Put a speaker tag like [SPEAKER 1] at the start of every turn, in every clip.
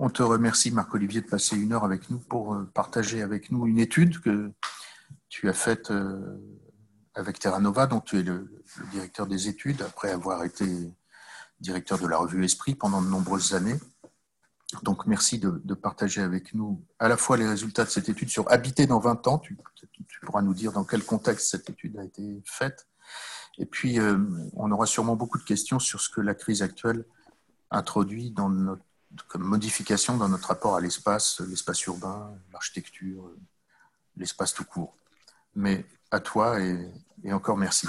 [SPEAKER 1] on te remercie, Marc-Olivier, de passer une heure avec nous pour euh, partager avec nous une étude que tu as faite euh, avec Terra Nova, dont tu es le, directeur des études, après avoir été directeur de la revue Esprit pendant de nombreuses années. Donc, merci de, partager avec nous à la fois les résultats de cette étude sur Habiter dans 20 ans. Tu, pourras nous dire dans quel contexte cette étude a été faite. Et puis, euh, on aura sûrement beaucoup de questions sur ce que la crise actuelle introduit dans notre, comme modification dans notre rapport à l'espace, l'espace urbain, l'architecture, l'espace tout court. Mais à toi et encore merci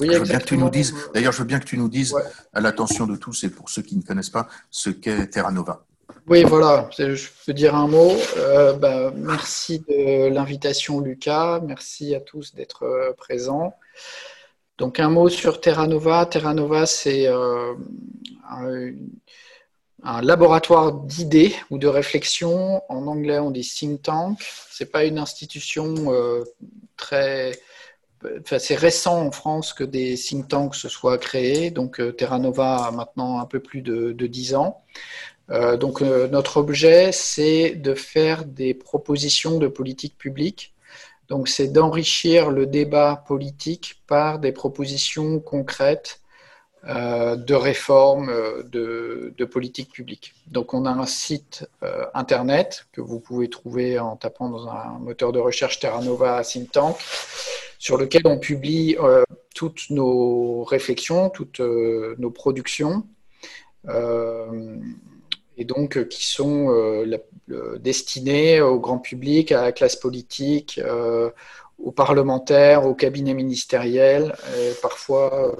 [SPEAKER 1] je veux bien que tu nous dises, d'ailleurs, je veux bien que tu nous dises, à l'attention de tous et pour ceux qui ne connaissent pas, ce qu'est Terra Nova.
[SPEAKER 2] Oui, voilà, je peux dire un mot. Euh, bah, merci de l'invitation, Lucas. Merci à tous d'être euh, présents. Donc, un mot sur Terra Nova. Terra Nova, c'est euh, un, laboratoire d'idées ou de réflexion. En anglais, on dit think tank. Ce n'est pas une institution très c'est récent en France que des think tanks se soient créés. Donc, euh, Terra Nova a maintenant un peu plus de, de 10 ans. Euh, donc, euh, notre objet, c'est de faire des propositions de politique publique. Donc, c'est d'enrichir le débat politique par des propositions concrètes de réforme de, de, politique publique. Donc, on a un site internet que vous pouvez trouver en tapant dans un moteur de recherche Terra Nova Think Tank sur lequel on publie euh, toutes nos réflexions, toutes euh, nos productions, euh, et donc qui sont destinées au grand public, à la classe politique, aux parlementaires, aux cabinets ministériels, et parfois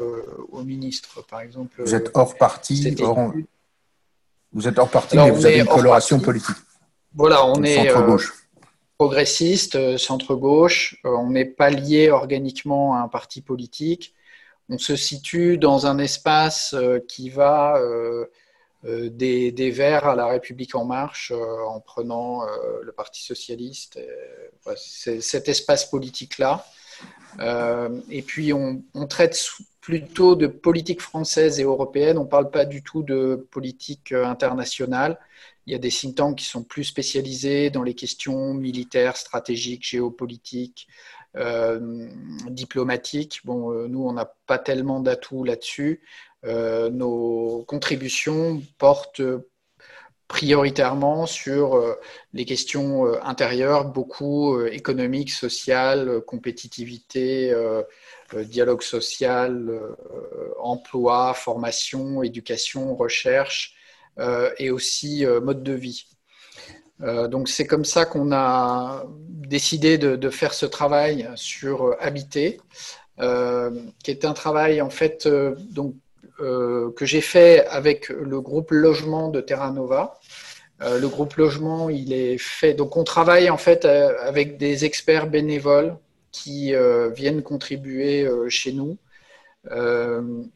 [SPEAKER 2] aux ministres, par exemple.
[SPEAKER 1] Vous êtes hors parti, vous êtes hors parti, mais vous avez une coloration politique.
[SPEAKER 2] Voilà, on est centre gauche progressiste, euh, centre-gauche. Euh, on n'est pas lié organiquement à un parti politique. On se situe dans un espace euh, qui va des, des, Verts à la République en marche en prenant le Parti socialiste. Cet espace politique-là. et puis on, traite plutôt de politique française et européenne. On ne parle pas du tout de politique internationale. Il y a des think tanks qui sont plus spécialisés dans les questions militaires, stratégiques, géopolitiques, euh, diplomatiques. Bon, euh, nous, on n'a pas tellement d'atouts là-dessus. Euh, nos contributions portent prioritairement sur les questions intérieures, beaucoup économiques, sociales, compétitivité, dialogue social, emploi, formation, éducation, recherche, euh, et aussi euh, mode de vie. Euh, donc c'est comme ça qu'on a décidé de, faire ce travail sur Habiter, qui est un travail en fait donc, que j'ai fait avec le groupe logement de Terra Nova. le groupe logement, il est fait. Donc, on travaille en fait avec des experts bénévoles qui viennent contribuer chez nous.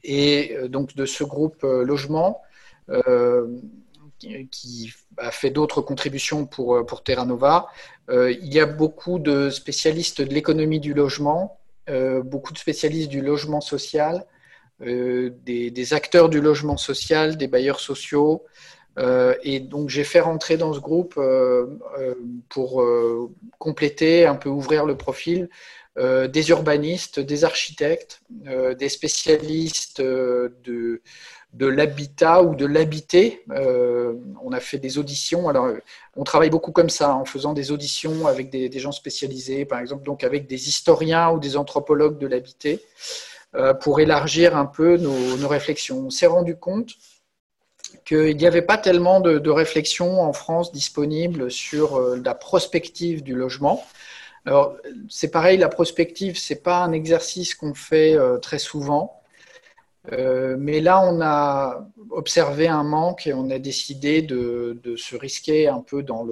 [SPEAKER 2] et donc, de ce groupe logement, euh, qui a fait d'autres contributions pour, euh, pour Terra Nova. Euh, il y a beaucoup de spécialistes de l'économie du logement, beaucoup de spécialistes du logement social, des, acteurs du logement social, des bailleurs sociaux. et donc j'ai fait rentrer dans ce groupe pour compléter, un peu ouvrir le profil, des urbanistes, des architectes, des spécialistes de l'habitat ou de l'habiter. Euh, on a fait des auditions. Alors, on travaille beaucoup comme ça, en faisant des auditions avec des, gens spécialisés, par exemple, donc avec des historiens ou des anthropologues de l'habiter, euh, pour élargir un peu nos, réflexions. On s'est rendu compte qu'il n'y avait pas tellement de, réflexions en France disponibles sur euh, la prospective du logement. Alors, c'est pareil, la prospective, c'est pas un exercice qu'on fait très souvent. Euh, mais là, on a observé un manque et on a décidé de, se risquer un peu dans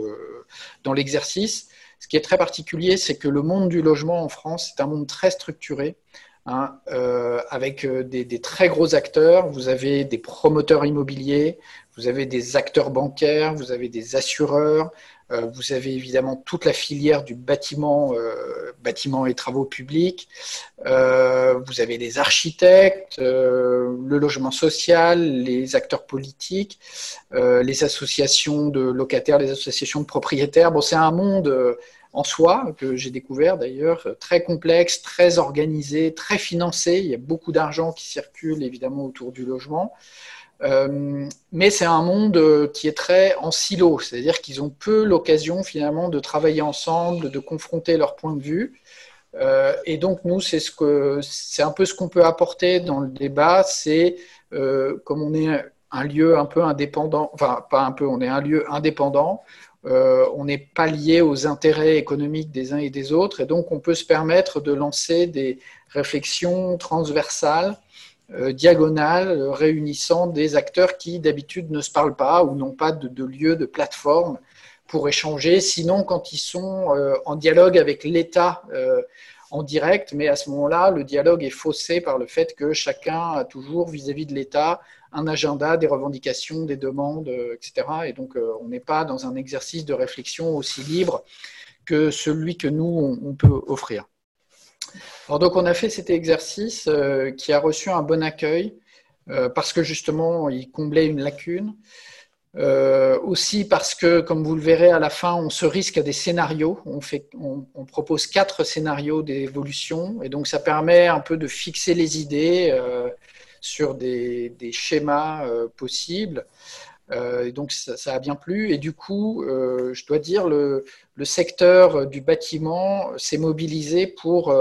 [SPEAKER 2] l'exercice. Dans Ce qui est très particulier, c'est que le monde du logement en France est un monde très structuré, hein, euh, avec euh, des, très gros acteurs. Vous avez des promoteurs immobiliers, vous avez des acteurs bancaires, vous avez des assureurs, vous avez évidemment toute la filière du bâtiment, bâtiment et travaux publics. vous avez les architectes, le logement social, les acteurs politiques, les associations de locataires, les associations de propriétaires. Bon, c'est un monde en soi, que j'ai découvert d'ailleurs, très complexe, très organisé, très financé. Il y a beaucoup d'argent qui circule évidemment autour du logement. Euh, mais c'est un monde qui est très en silo, c'est-à-dire qu'ils ont peu l'occasion finalement de travailler ensemble, de confronter leurs points de vue. Euh, et donc nous, c'est un peu ce qu'on peut apporter dans le débat, c'est euh, comme on est un lieu un peu indépendant, enfin pas un peu, on est un lieu indépendant euh, on n'est pas lié aux intérêts économiques des uns et des autres, et donc on peut se permettre de lancer des réflexions transversales, euh, diagonales, réunissant des acteurs qui d'habitude ne se parlent pas ou n'ont pas de, lieu, de plateforme pour échanger, sinon quand ils sont euh, en dialogue avec l'État en direct, mais à ce moment-là, le dialogue est faussé par le fait que chacun a toujours vis-à-vis de l'État un agenda, des revendications, des demandes, euh, etc. Et donc, euh, on n'est pas dans un exercice de réflexion aussi libre que celui que nous, on, peut offrir. Alors, donc, on a fait cet exercice euh, qui a reçu un bon accueil parce que justement, il comblait une lacune. Aussi parce que, comme vous le verrez à la fin, on se risque à des scénarios. On, propose quatre scénarios d'évolution et donc ça permet un peu de fixer les idées sur des, schémas euh, possibles. et donc ça, a bien plu. Et du coup, je dois dire, le, secteur du bâtiment s'est mobilisé pour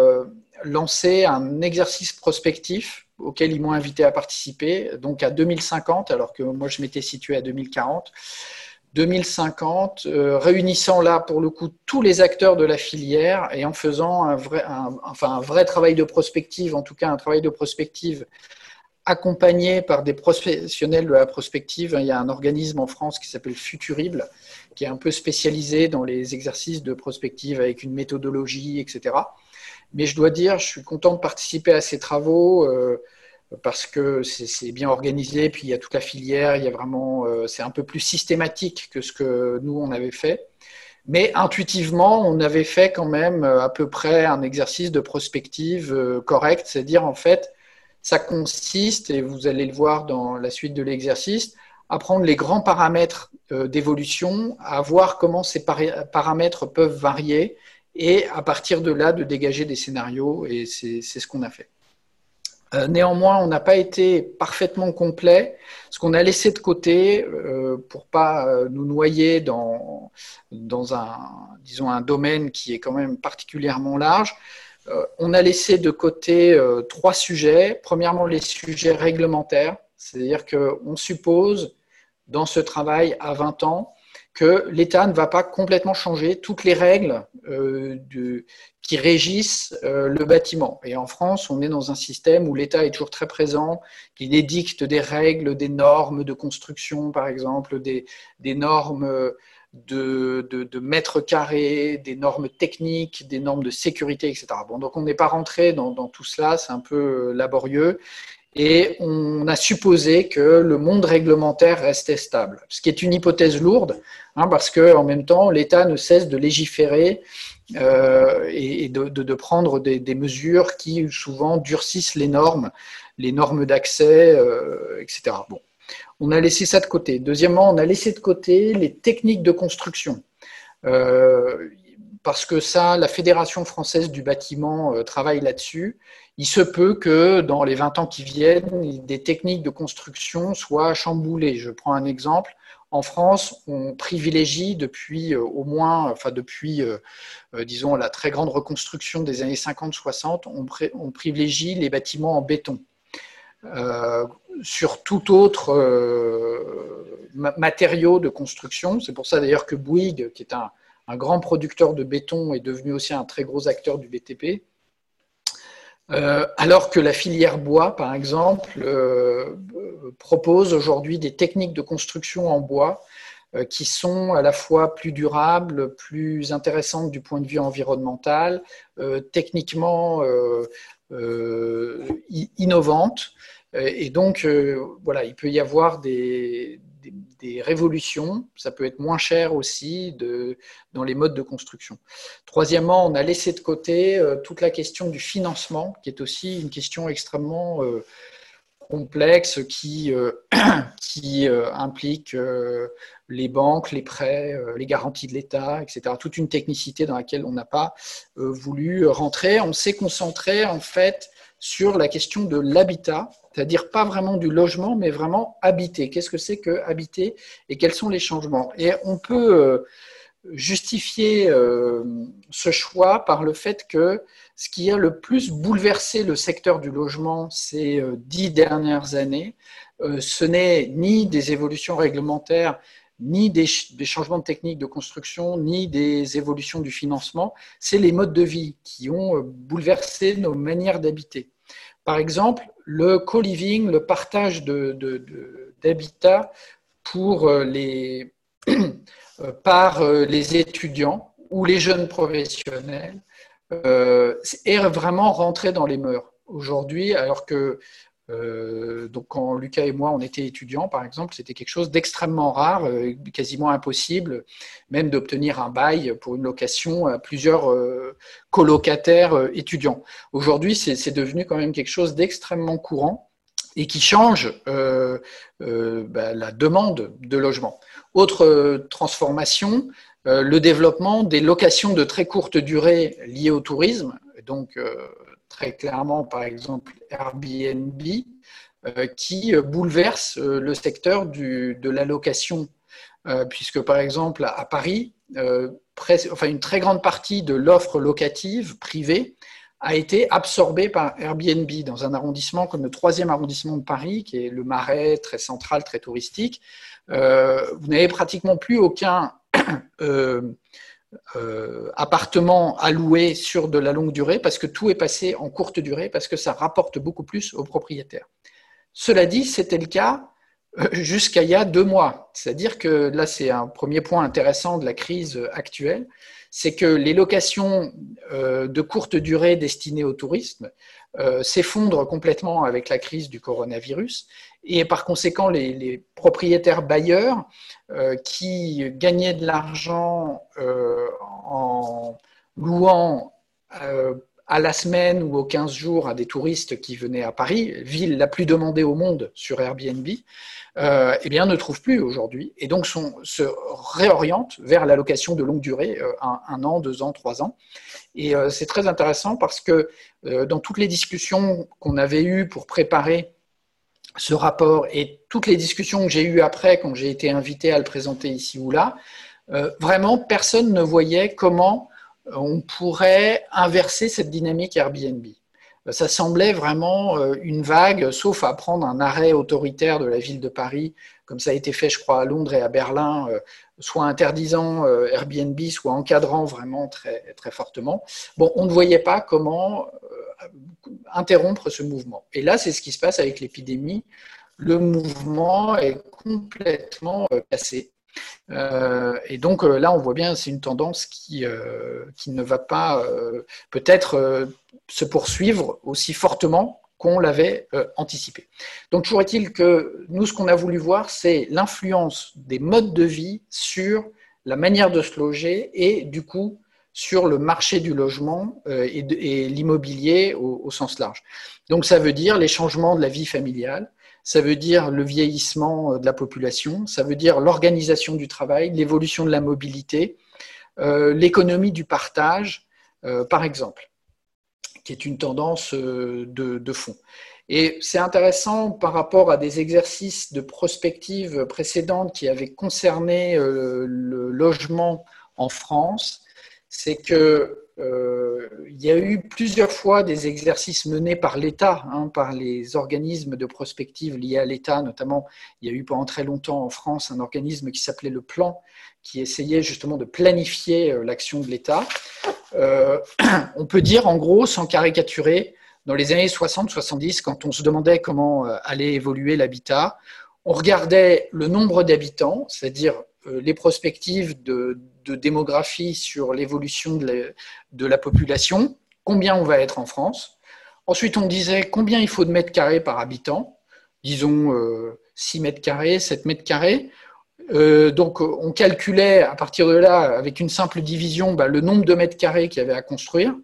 [SPEAKER 2] lancer un exercice prospectif auquel ils m'ont invité à participer, donc à 2050, alors que moi je m'étais situé à 2040. 2050, euh, réunissant là pour le coup tous les acteurs de la filière et en faisant un vrai, un vrai travail de prospective, en tout cas un travail de prospective accompagné par des professionnels de la prospective. Il y a un organisme en France qui s'appelle Futurible, qui est un peu spécialisé dans les exercices de prospective avec une méthodologie, etc. Mais je dois dire, je suis content de participer à ces travaux euh, parce que c'est bien organisé, puis il y a toute la filière, il y a vraiment, euh, c'est un peu plus systématique que ce que nous on avait fait. Mais intuitivement, on avait fait quand même euh, à peu près un exercice de prospective correct, c'est-à-dire en fait, ça consiste, et vous allez le voir dans la suite de l'exercice, à prendre les grands paramètres d'évolution, à voir comment ces paramètres peuvent varier et à partir de là de dégager des scénarios et c'est ce qu'on a fait. Euh, néanmoins, on n'a pas été parfaitement complet, ce qu'on a laissé de côté euh, pour pas euh, nous noyer dans, dans un, disons, un domaine qui est quand même particulièrement large. On a laissé de côté trois sujets. Premièrement, les sujets réglementaires, c'est-à-dire qu'on suppose dans ce travail à 20 ans que l'État ne va pas complètement changer toutes les règles euh, qui régissent euh, le bâtiment. Et en France, on est dans un système où l'État est toujours très présent, qui édicte des règles, des normes de construction, par exemple, des, normes de, mètres carrés, des normes techniques, des normes de sécurité, etc. Bon, donc on n'est pas rentré dans, tout cela, c'est un peu laborieux et on a supposé que le monde réglementaire restait stable, ce qui est une hypothèse lourde, hein, parce qu'en même temps, l'État ne cesse de légiférer euh, et de, prendre des, mesures qui souvent durcissent les normes, les normes d'accès, euh, etc. Bon, on a laissé ça de côté. Deuxièmement, on a laissé de côté les techniques de construction. Euh, parce que ça, la Fédération française du bâtiment travaille là-dessus il se peut que dans les 20 ans qui viennent, des techniques de construction soient chamboulées. Je prends un exemple. En France, on privilégie depuis euh, au moins, enfin depuis, euh, euh, disons, la très grande reconstruction des années 50-60, on, privilégie les bâtiments en béton. Sur tout autre matériau de construction. C'est pour ça d'ailleurs que Bouygues, qui est un, grand producteur de béton, est devenu aussi un très gros acteur du BTP. Euh, alors que la filière bois, par exemple, euh, propose aujourd'hui des techniques de construction en bois euh, qui sont à la fois plus durables, plus intéressantes du point de vue environnemental, techniquement innovantes. Et donc, voilà, il peut y avoir des, révolutions, ça peut être moins cher aussi dans les modes de construction. Troisièmement, on a laissé de côté euh, toute la question du financement, qui est aussi une question extrêmement euh, complexe euh, qui implique les banques, les prêts, les garanties de l'État, etc. Toute une technicité dans laquelle on n'a pas voulu rentrer. On s'est concentré en fait sur la question de l'habitat, c'est-à-dire pas vraiment du logement, mais vraiment habiter. Qu'est-ce que c'est que habiter et quels sont les changements? Et on peut euh, justifier euh, ce choix par le fait que ce qui a le plus bouleversé le secteur du logement ces euh, dix dernières années, ce n'est ni des évolutions réglementaires, ni des, changements de technique de construction, ni des évolutions du financement, c'est les modes de vie qui ont bouleversé nos manières d'habiter. Par exemple, le co-living, le partage d'habitat euh, euh, par euh, les étudiants ou les jeunes professionnels est vraiment rentré dans les mœurs aujourd'hui, alors que euh, donc quand Lucas et moi on était étudiants, par exemple, c'était quelque chose d'extrêmement rare, euh, quasiment impossible, même d'obtenir un bail pour une location à plusieurs euh, colocataires étudiants. Aujourd'hui, c'est devenu quand même quelque chose d'extrêmement courant et qui change bah, la demande de logement. Autre transformation, le développement des locations de très courte durée liées au tourisme, donc très clairement, par exemple, Airbnb, euh, qui bouleverse euh, le secteur de la location, euh, puisque, par exemple, à Paris, enfin, une très grande partie de l'offre locative privée a été absorbée par Airbnb dans un arrondissement comme le troisième arrondissement de Paris, qui est le Marais, très central, très touristique. vous n'avez pratiquement plus aucun euh, appartements alloués sur de la longue durée parce que tout est passé en courte durée parce que ça rapporte beaucoup plus aux propriétaires. Cela dit, c'était le cas euh, jusqu'à il y a deux mois. C'est-à-dire que là, c'est un premier point intéressant de la crise actuelle, c'est que les locations euh, de courte durée destinées au tourisme s'effondrent complètement avec la crise du coronavirus et par conséquent, les, propriétaires bailleurs euh, qui gagnaient de l'argent euh, en louant euh, à la semaine ou aux 15 jours à des touristes qui venaient à Paris, ville la plus demandée au monde sur Airbnb, eh bien, ne trouvent plus aujourd'hui et donc se réorientent vers la location de longue durée, un, un, an, deux ans, trois ans. Et c'est très intéressant parce que dans toutes les discussions qu'on avait eues pour préparer ce rapport et toutes les discussions que j'ai eues après, quand j'ai été invité à le présenter ici ou là, euh, vraiment, personne ne voyait comment on pourrait inverser cette dynamique Airbnb. Euh, ça semblait vraiment euh, une vague, sauf à prendre un arrêt autoritaire de la ville de Paris, comme ça a été fait, je crois, à Londres et à Berlin, soit interdisant Airbnb, soit encadrant vraiment très, très fortement. Bon, on ne voyait pas comment interrompre ce mouvement. Et là, c'est ce qui se passe avec l'épidémie. Le mouvement est complètement euh, cassé. Euh, et donc euh, là, on voit bien, c'est une tendance qui, qui ne va pas peut-être se poursuivre aussi fortement qu'on l'avait anticipé. Donc toujours est-il que nous, ce qu'on a voulu voir, c'est l'influence des modes de vie sur la manière de se loger et du coup sur le marché du logement euh, et, l'immobilier au, sens large. Donc ça veut dire les changements de la vie familiale, ça veut dire le vieillissement euh, de la population, ça veut dire l'organisation du travail, l'évolution de la mobilité, euh, l'économie du partage, par exemple, qui est une tendance de, fond. Et c'est intéressant par rapport à des exercices de prospective précédentes qui avaient concerné le logement en France c'est que euh, il y a eu plusieurs fois des exercices menés par l'État, hein, par les organismes de prospective liés à l'État, notamment. Il y a eu pendant très longtemps en France un organisme qui s'appelait le Plan, qui essayait justement de planifier euh, l'action de l'État. Euh, on peut dire, en gros, sans caricaturer, dans les années 60-70, quand on se demandait comment allait évoluer l'habitat, on regardait le nombre d'habitants, c'est-à-dire les prospectives de, démographie sur l'évolution de, la population, combien on va être en France. Ensuite, on disait combien il faut de mètres carrés par habitant, disons 6 euh, mètres carrés, 7 mètres carrés. donc, on calculait à partir de là, avec une simple division, bah, le nombre de mètres carrés qu'il y avait à construire.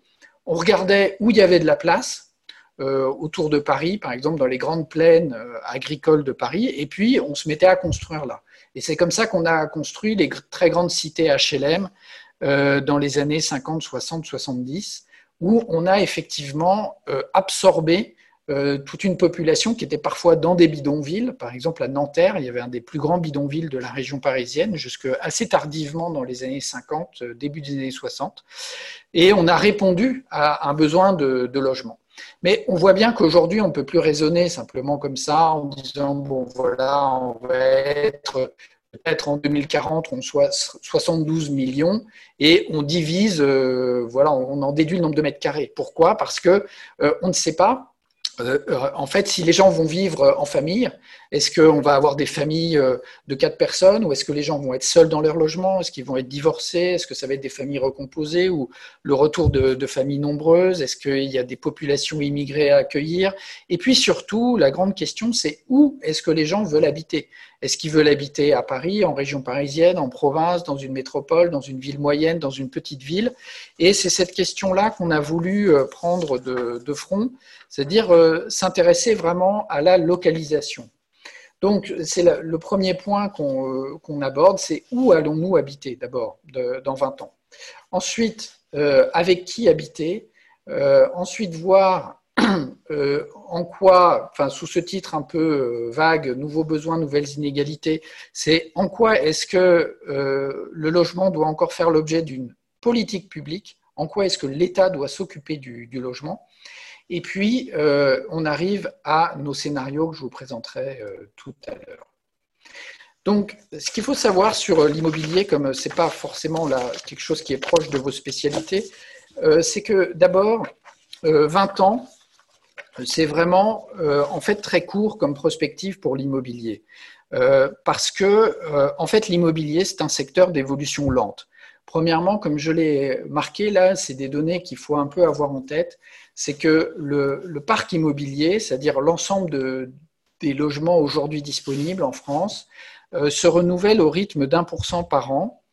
[SPEAKER 2] On regardait où il y avait de la place, autour de Paris, par exemple, dans les grandes plaines agricoles de Paris, et puis on se mettait à construire là. Et c'est comme ça qu'on a construit les très grandes cités HLM dans les années 50, 60, 70, où on a effectivement absorbé euh, toute une population qui était parfois dans des bidonvilles. Par exemple, à Nanterre, il y avait un des plus grands bidonvilles de la région parisienne, jusque assez tardivement dans les années 50, euh, début des années 60. Et on a répondu à un besoin de, logement. Mais on voit bien qu'aujourd'hui, on ne peut plus raisonner simplement comme ça en disant, bon voilà, on va être peut-être en 2040, on soit 72 millions et on divise, euh, voilà, on en déduit le nombre de mètres carrés. Pourquoi? Parce que on ne sait pas euh, euh, en fait, si les gens vont vivre euh, en famille, est-ce qu'on va avoir des familles de quatre personnes ou est-ce que les gens vont être seuls dans leur logement? Est-ce qu'ils vont être divorcés? Est-ce que ça va être des familles recomposées ou le retour de, familles nombreuses? Est-ce qu'il y a des populations immigrées à accueillir? Et puis surtout, la grande question, c'est où est-ce que les gens veulent habiter? Est-ce qu'ils veulent habiter à Paris, en région parisienne, en province, dans une métropole, dans une ville moyenne, dans une petite ville? Et c'est cette question-là qu'on a voulu prendre de front c'est-à-dire euh, s'intéresser vraiment à la localisation. Donc, c'est le premier point qu'on euh, aborde, c'est où allons-nous habiter d'abord dans 20 ans? Ensuite, euh, avec qui habiter? ensuite, voir en quoi, enfin, sous ce titre un peu vague, nouveaux besoins, nouvelles inégalités, c'est en quoi est-ce que le logement doit encore faire l'objet d'une politique publique, en quoi est-ce que l'État doit s'occuper du, logement? Et puis, euh, on arrive à nos scénarios que je vous présenterai euh, tout à l'heure. Donc, ce qu'il faut savoir sur l'immobilier, comme ce n'est pas forcément quelque chose qui est proche de vos spécialités, euh, c'est que d'abord, 20 ans, c'est vraiment en fait très court comme prospective pour l'immobilier. parce que, en fait, l'immobilier, c'est un secteur d'évolution lente. Premièrement, comme je l'ai marqué là, c'est des données qu'il faut un peu avoir en tête c'est que le, parc immobilier, c'est-à-dire l'ensemble des logements aujourd'hui disponibles en France, euh, se renouvelle au rythme d'un pour cent par an.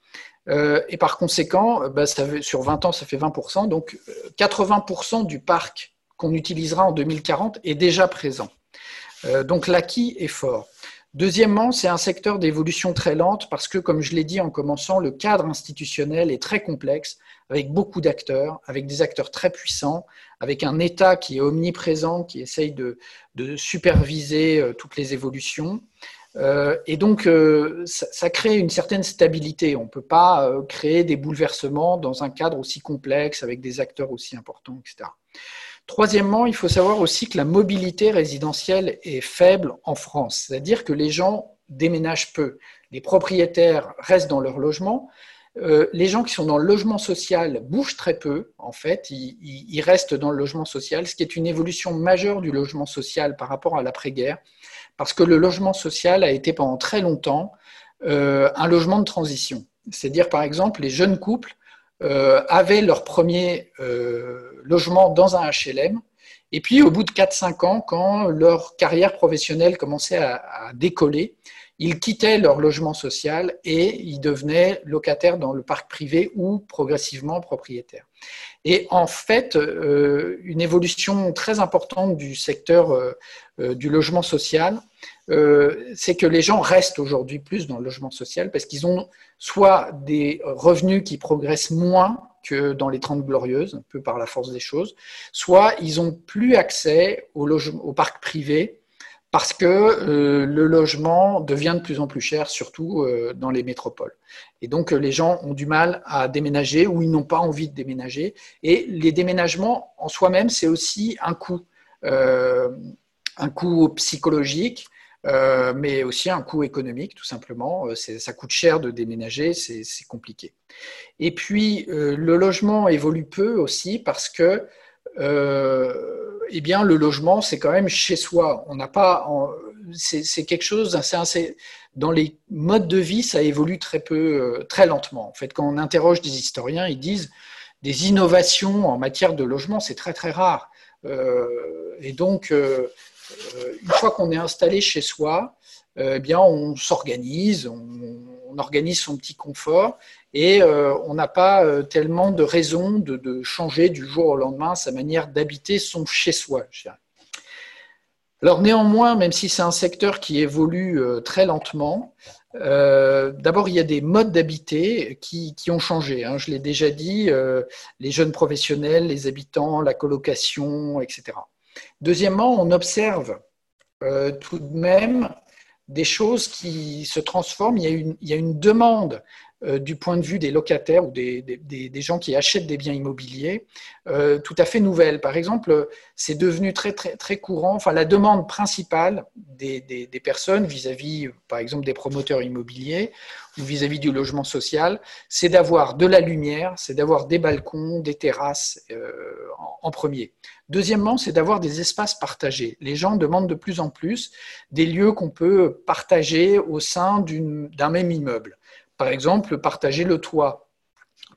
[SPEAKER 2] Euh, et par conséquent, bah, sur 20 ans, ça fait 20%. Donc 80% du parc qu'on utilisera en 2040 est déjà présent. Euh, donc l'acquis est fort. Deuxièmement, c'est un secteur d'évolution très lente parce que, comme je l'ai dit en commençant, le cadre institutionnel est très complexe, avec beaucoup d'acteurs, avec des acteurs très puissants, avec un État qui est omniprésent, qui essaye de, superviser euh, toutes les évolutions. Euh, et donc, ça, crée une certaine stabilité. On ne peut pas créer des bouleversements dans un cadre aussi complexe, avec des acteurs aussi importants, etc. Troisièmement, il faut savoir aussi que la mobilité résidentielle est faible en France, c'est-à-dire que les gens déménagent peu. Les propriétaires restent dans leur logement. Euh, les gens qui sont dans le logement social bougent très peu, en fait, ils, restent dans le logement social, ce qui est une évolution majeure du logement social par rapport à l'après-guerre, parce que le logement social a été pendant très longtemps euh, un logement de transition. C'est-à-dire, par exemple, les jeunes couples euh, avaient leur premier logement dans un HLM. Et puis, au bout de 4-5 ans, quand leur carrière professionnelle commençait à, décoller, ils quittaient leur logement social et ils devenaient locataires dans le parc privé ou progressivement propriétaires. Et en fait, euh, une évolution très importante du secteur du logement social, c'est que les gens restent aujourd'hui plus dans le logement social parce qu'ils ont soit des revenus qui progressent moins que dans les 30 glorieuses, un peu par la force des choses, soit ils ont plus accès au, au parc privé parce que euh, le logement devient de plus en plus cher, surtout euh, dans les métropoles. Et donc, euh, les gens ont du mal à déménager ou ils n'ont pas envie de déménager. Et les déménagements en soi-même, c'est aussi un coût, un coût psychologique, euh, mais aussi un coût économique, tout simplement. Euh, ça coûte cher de déménager, c'est compliqué. Et puis, euh, le logement évolue peu aussi parce que eh bien, le logement, c'est quand même chez soi. On n'a pas, c'est quelque chose, dans les modes de vie, ça évolue très peu, très lentement. En fait, quand on interroge des historiens, ils disent des innovations en matière de logement, c'est très très rare. et donc, euh, une fois qu'on est installé chez soi, eh bien, on s'organise, on, organise son petit confort et on n'a pas tellement de raisons de, changer du jour au lendemain sa manière d'habiter son chez-soi. Alors néanmoins, même si c'est un secteur qui évolue très lentement, euh, d'abord, il y a des modes d'habiter qui, ont changé. Hein. Je l'ai déjà dit, euh, les jeunes professionnels, les habitants, la colocation, etc. Deuxièmement, on observe euh, tout de même des choses qui se transforment. Il y a une, demande euh, du point de vue des locataires ou des, gens qui achètent des biens immobiliers euh, tout à fait nouvelle. Par exemple, c'est devenu très, très, courant, la demande principale des, personnes vis-à-vis, par exemple, des promoteurs immobiliers vis-à-vis du logement social, c'est d'avoir de la lumière, c'est d'avoir des balcons, des terrasses euh, en, premier. Deuxièmement, c'est d'avoir des espaces partagés. Les gens demandent de plus en plus des lieux qu'on peut partager au sein d'un même immeuble. Par exemple, partager le toit.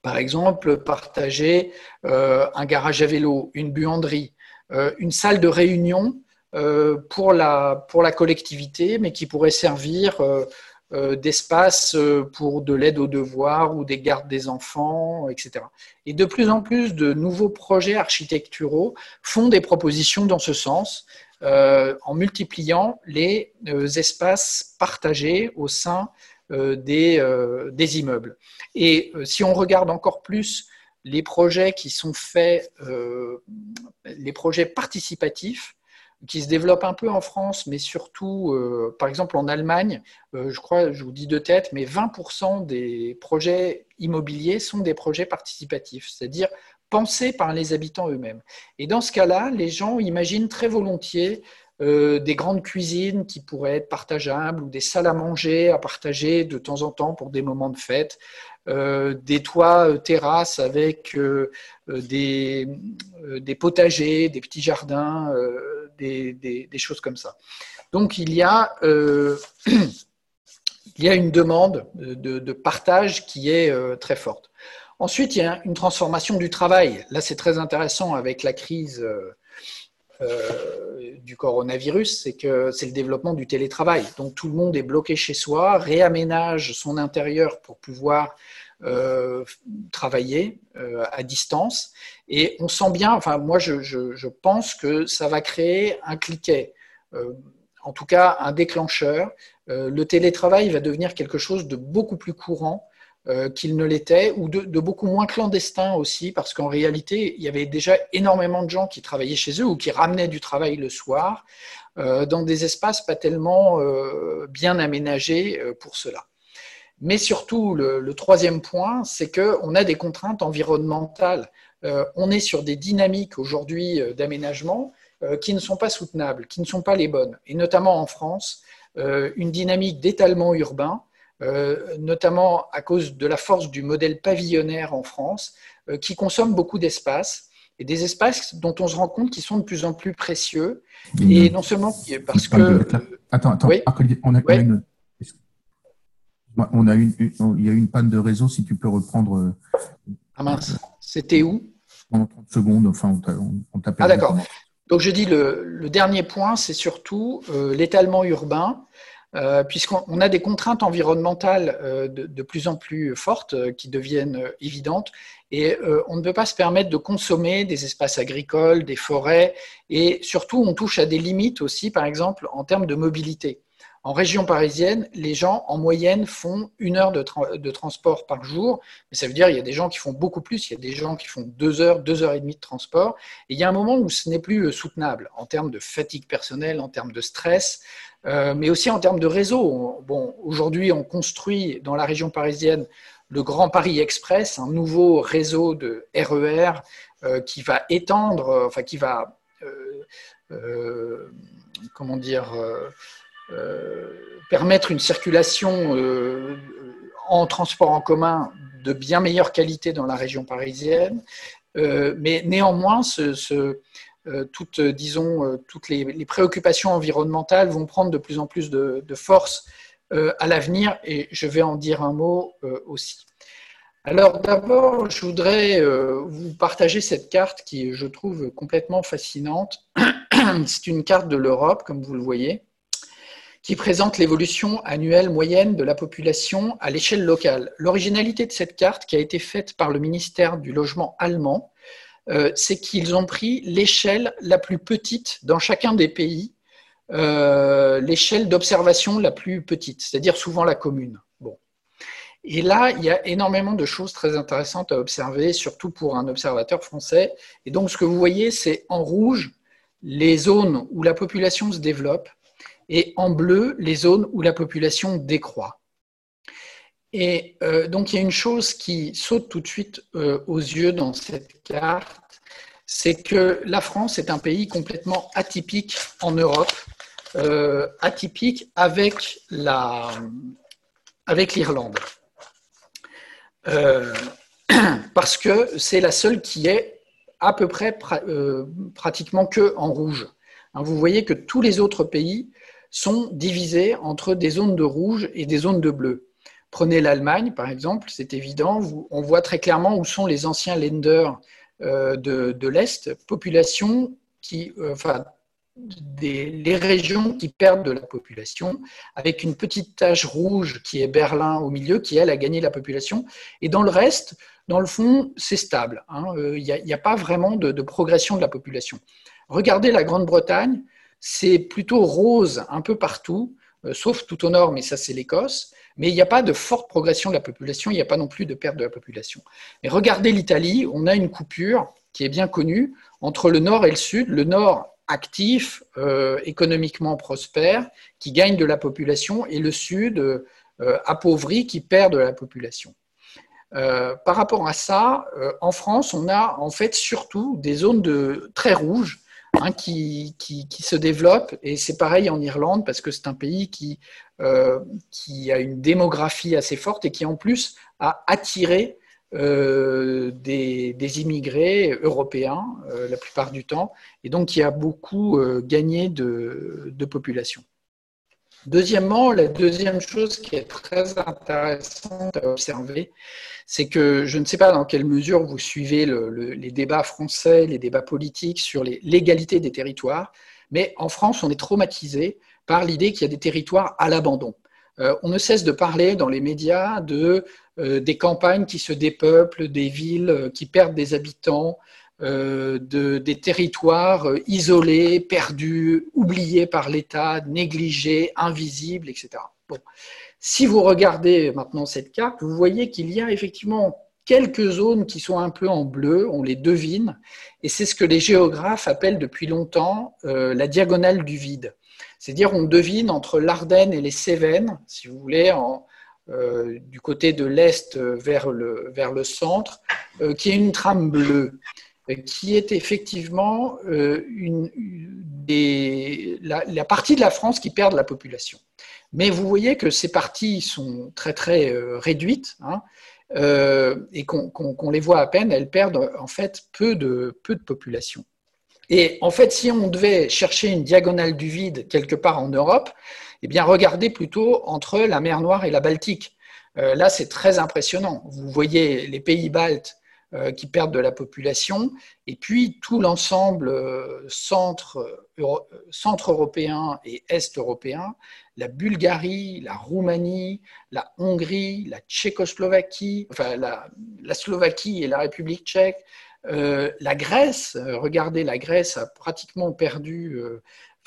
[SPEAKER 2] Par exemple, partager euh, un garage à vélo, une buanderie, euh, une salle de réunion pour la collectivité, mais qui pourrait servir d'espace pour de l'aide aux devoirs ou des gardes des enfants, etc. Et de plus en plus de nouveaux projets architecturaux font des propositions dans ce sens, en multipliant les espaces partagés au sein euh, euh, des, immeubles. Et euh, si on regarde encore plus les projets qui sont faits, les projets participatifs, qui se développent un peu en France, mais surtout, par exemple en Allemagne, je crois, je vous dis de tête, mais 20% des projets immobiliers sont des projets participatifs, c'est-à-dire pensés par les habitants eux-mêmes. Et dans ce cas-là, les gens imaginent très volontiers euh, des grandes cuisines qui pourraient être partageables ou des salles à manger à partager de temps en temps pour des moments de fête, euh, des toits euh, terrasses avec des, potagers, des petits jardins, des, choses comme ça. Donc il y a, il y a une demande de, partage qui est très forte. Ensuite, il y a une transformation du travail. Là, c'est très intéressant avec la crise euh, du coronavirus, c'est que c'est le développement du télétravail. Donc tout le monde est bloqué chez soi, réaménage son intérieur pour pouvoir euh, travailler euh, à distance. Et on sent bien, enfin moi je, pense que ça va créer un cliquet, en tout cas un déclencheur. le télétravail va devenir quelque chose de beaucoup plus courant euh, qu'il ne l'était, ou de, beaucoup moins clandestin aussi, parce qu'en réalité, il y avait déjà énormément de gens qui travaillaient chez eux ou qui ramenaient du travail le soir, euh, dans des espaces pas tellement euh, bien aménagés pour cela. Mais surtout, le, troisième point, c'est qu'on a des contraintes environnementales. on est sur des dynamiques aujourd'hui d'aménagement qui ne sont pas soutenables, qui ne sont pas les bonnes, et notamment en France, une dynamique d'étalement urbain euh, notamment à cause de la force du modèle pavillonnaire en France, euh, qui consomme beaucoup d'espace et des espaces dont on se rend compte qu'ils sont de plus en plus précieux. Et non seulement parce que.
[SPEAKER 1] Attends, attends, on a, une, on a une, il y a une panne de réseau, si tu peux reprendre. Euh,
[SPEAKER 2] ah mince, c'était où?
[SPEAKER 1] En 30 secondes, enfin, on t'a
[SPEAKER 2] Ah d'accord. Donc je dis le, le dernier point, c'est surtout l'étalement urbain. Euh, puisqu'on a des contraintes environnementales euh, de, plus en plus fortes euh, qui deviennent évidentes, et on ne peut pas se permettre de consommer des espaces agricoles, des forêts, et surtout on touche à des limites aussi, par exemple, en termes de mobilité. En région parisienne, les gens, en moyenne, font une heure de, transport par jour. Mais ça veut dire qu'il y a des gens qui font beaucoup plus. Il y a des gens qui font deux heures, deux heures et demie de transport. Et il y a un moment où ce n'est plus soutenable en termes de fatigue personnelle, en termes de stress. Euh, mais aussi en termes de réseau. Bon, aujourd'hui, on construit dans la région parisienne le Grand Paris Express, un nouveau réseau de RER e euh, qui va étendre, enfin qui va, euh, comment dire, permettre une circulation en transport en commun de bien meilleure qualité dans la région parisienne. mais néanmoins, euh, toutes, euh, euh, les, préoccupations environnementales vont prendre de plus en plus de, force à l'avenir et je vais en dire un mot aussi. Alors d'abord, je voudrais vous partager cette carte qui je trouve complètement fascinante. C'est une carte de l'Europe, comme vous le voyez, qui présente l'évolution annuelle moyenne de la population à l'échelle locale. L'originalité de cette carte, qui a été faite par le ministère du Logement allemand, euh, c'est qu'ils ont pris l'échelle la plus petite dans chacun des pays, euh, l'échelle d'observation la plus petite, c'est-à-dire souvent la commune. Bon. Et là, il y a énormément de choses très intéressantes à observer, surtout pour un observateur français. Et donc, ce que vous voyez, c'est en rouge les zones où la population se développe et en bleu les zones où la population décroît. Et euh, donc il y a une chose qui saute tout de suite euh, aux yeux dans cette carte, c'est que la France est un pays complètement atypique en Europe, euh, atypique avec la avec l'Irlande, parce que c'est la seule qui est à peu près pratiquement que en rouge. Hein, vous voyez que tous les autres pays sont divisés entre des zones de rouge et des zones de bleu. Prenez l'Allemagne, par exemple, c'est évident, on voit très clairement où sont les anciens lenders euh, de, l'Est, population qui, euh, enfin, des, les régions qui perdent de la population, avec une petite tache rouge qui est Berlin au milieu, qui, elle, a gagné la population. Et dans le reste, dans le fond, c'est stable. Hein. Euh, il n'y a, pas vraiment de, progression de la population. Regardez la Grande-Bretagne, c'est plutôt rose un peu partout, sauf tout au nord, mais ça c'est l'Écosse mais il n'y a pas de forte progression de la population, il n'y a pas non plus de perte de la population. Mais regardez l'Italie, on a une coupure qui est bien connue entre le nord et le sud, le nord actif, euh, économiquement prospère, qui gagne de la population, et le sud euh, appauvri, qui perd de la population. Euh, par rapport à ça, en France, on a en fait surtout des zones de, très rouges Hein, qui, se développe. Et c'est pareil en Irlande, parce que c'est un pays qui, euh, a une démographie assez forte et qui en plus a attiré euh, des, immigrés européens euh, la plupart du temps, et donc qui a beaucoup gagné de population. Deuxièmement, la deuxième chose qui est très intéressante à observer, c'est que je ne sais pas dans quelle mesure vous suivez les débats français, les débats politiques sur l'égalité des territoires, mais en France, on est traumatisé par l'idée qu'il y a des territoires à l'abandon. Euh, on ne cesse de parler dans les médias de, euh, des campagnes qui se dépeuplent, des villes euh, qui perdent des habitants, de, des territoires isolés, perdus, oubliés par l'État, négligés, invisibles, etc. Bon. Si vous regardez maintenant cette carte, vous voyez qu'il y a effectivement quelques zones qui sont un peu en bleu, on les devine, et c'est ce que les géographes appellent depuis longtemps euh, la diagonale du vide. C'est-à-dire on devine entre l'Ardenne et les Cévennes, si vous voulez, euh, du côté de l'est vers le, vers le centre, euh, qui est une trame bleue, qui est effectivement une, la, partie de la France qui perd la population. Mais vous voyez que ces parties sont très très euh, réduites hein, euh, et qu'on les voit à peine, elles perdent en fait peu de, peu de population. Et en fait, si on devait chercher une diagonale du vide quelque part en Europe, eh bien regardez plutôt entre la mer Noire et la Baltique. Euh, là, c'est très impressionnant. Vous voyez les pays baltes euh, qui perdent de la population, et puis tout l'ensemble euh, centre, centre européen et est européen, la Bulgarie, la Roumanie, la Hongrie, la Tchécoslovaquie, enfin la, Slovaquie et la République tchèque, euh, la Grèce, regardez, la Grèce a pratiquement perdu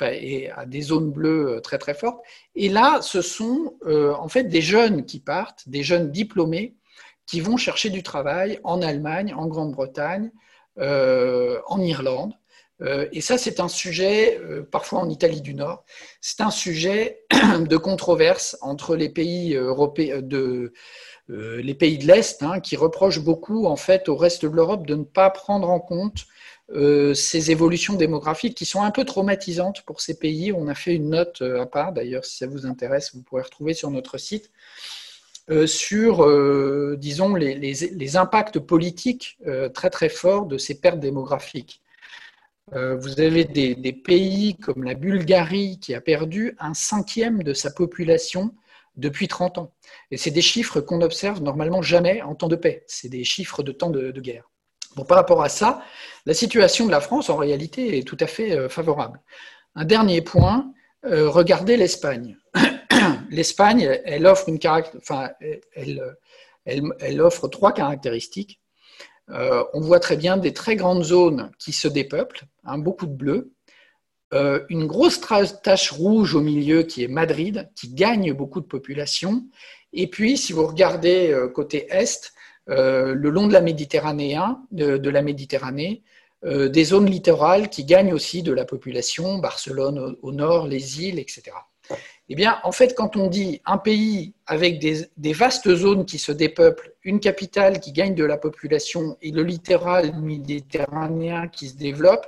[SPEAKER 2] et a des zones bleues très très fortes. Et là, ce sont en fait des jeunes qui partent, des jeunes diplômés qui vont chercher du travail en Allemagne, en Grande-Bretagne, euh, en Irlande. Euh, et ça, c'est un sujet, euh, parfois en Italie du Nord, c'est un sujet de controverse entre les pays européens, de, les pays de l'Est, hein, qui reprochent beaucoup en fait au reste de l'Europe de ne pas prendre en compte ces évolutions démographiques qui sont un peu traumatisantes pour ces pays. On a fait une note à part, d'ailleurs, si ça vous intéresse, vous pourrez retrouver sur notre site. Euh, sur, euh, disons, les, impacts politiques euh, très forts de ces pertes démographiques. vous avez des, pays comme la Bulgarie qui a perdu un cinquième de sa population depuis 30 ans. Et c'est des chiffres qu'on observe normalement jamais en temps de paix. C'est des chiffres de temps de, guerre. Bon, par rapport à ça, la situation de la France, en réalité, est tout à fait favorable. Un dernier point, regardez l'Espagne. l'Espagne, elle offre trois caractéristiques. Euh, on voit très bien des très grandes zones qui se dépeuplent, hein, beaucoup de bleu, euh, une grosse tache rouge au milieu qui est Madrid, qui gagne beaucoup de population, et puis si vous regardez euh, côté est, le long de, la Méditerranée, des zones littorales qui gagnent aussi de la population, Barcelone au nord, les îles, etc. Eh bien, en fait, quand on dit un pays avec des, vastes zones qui se dépeuplent, une capitale qui gagne de la population et le littoral méditerranéen qui se développe,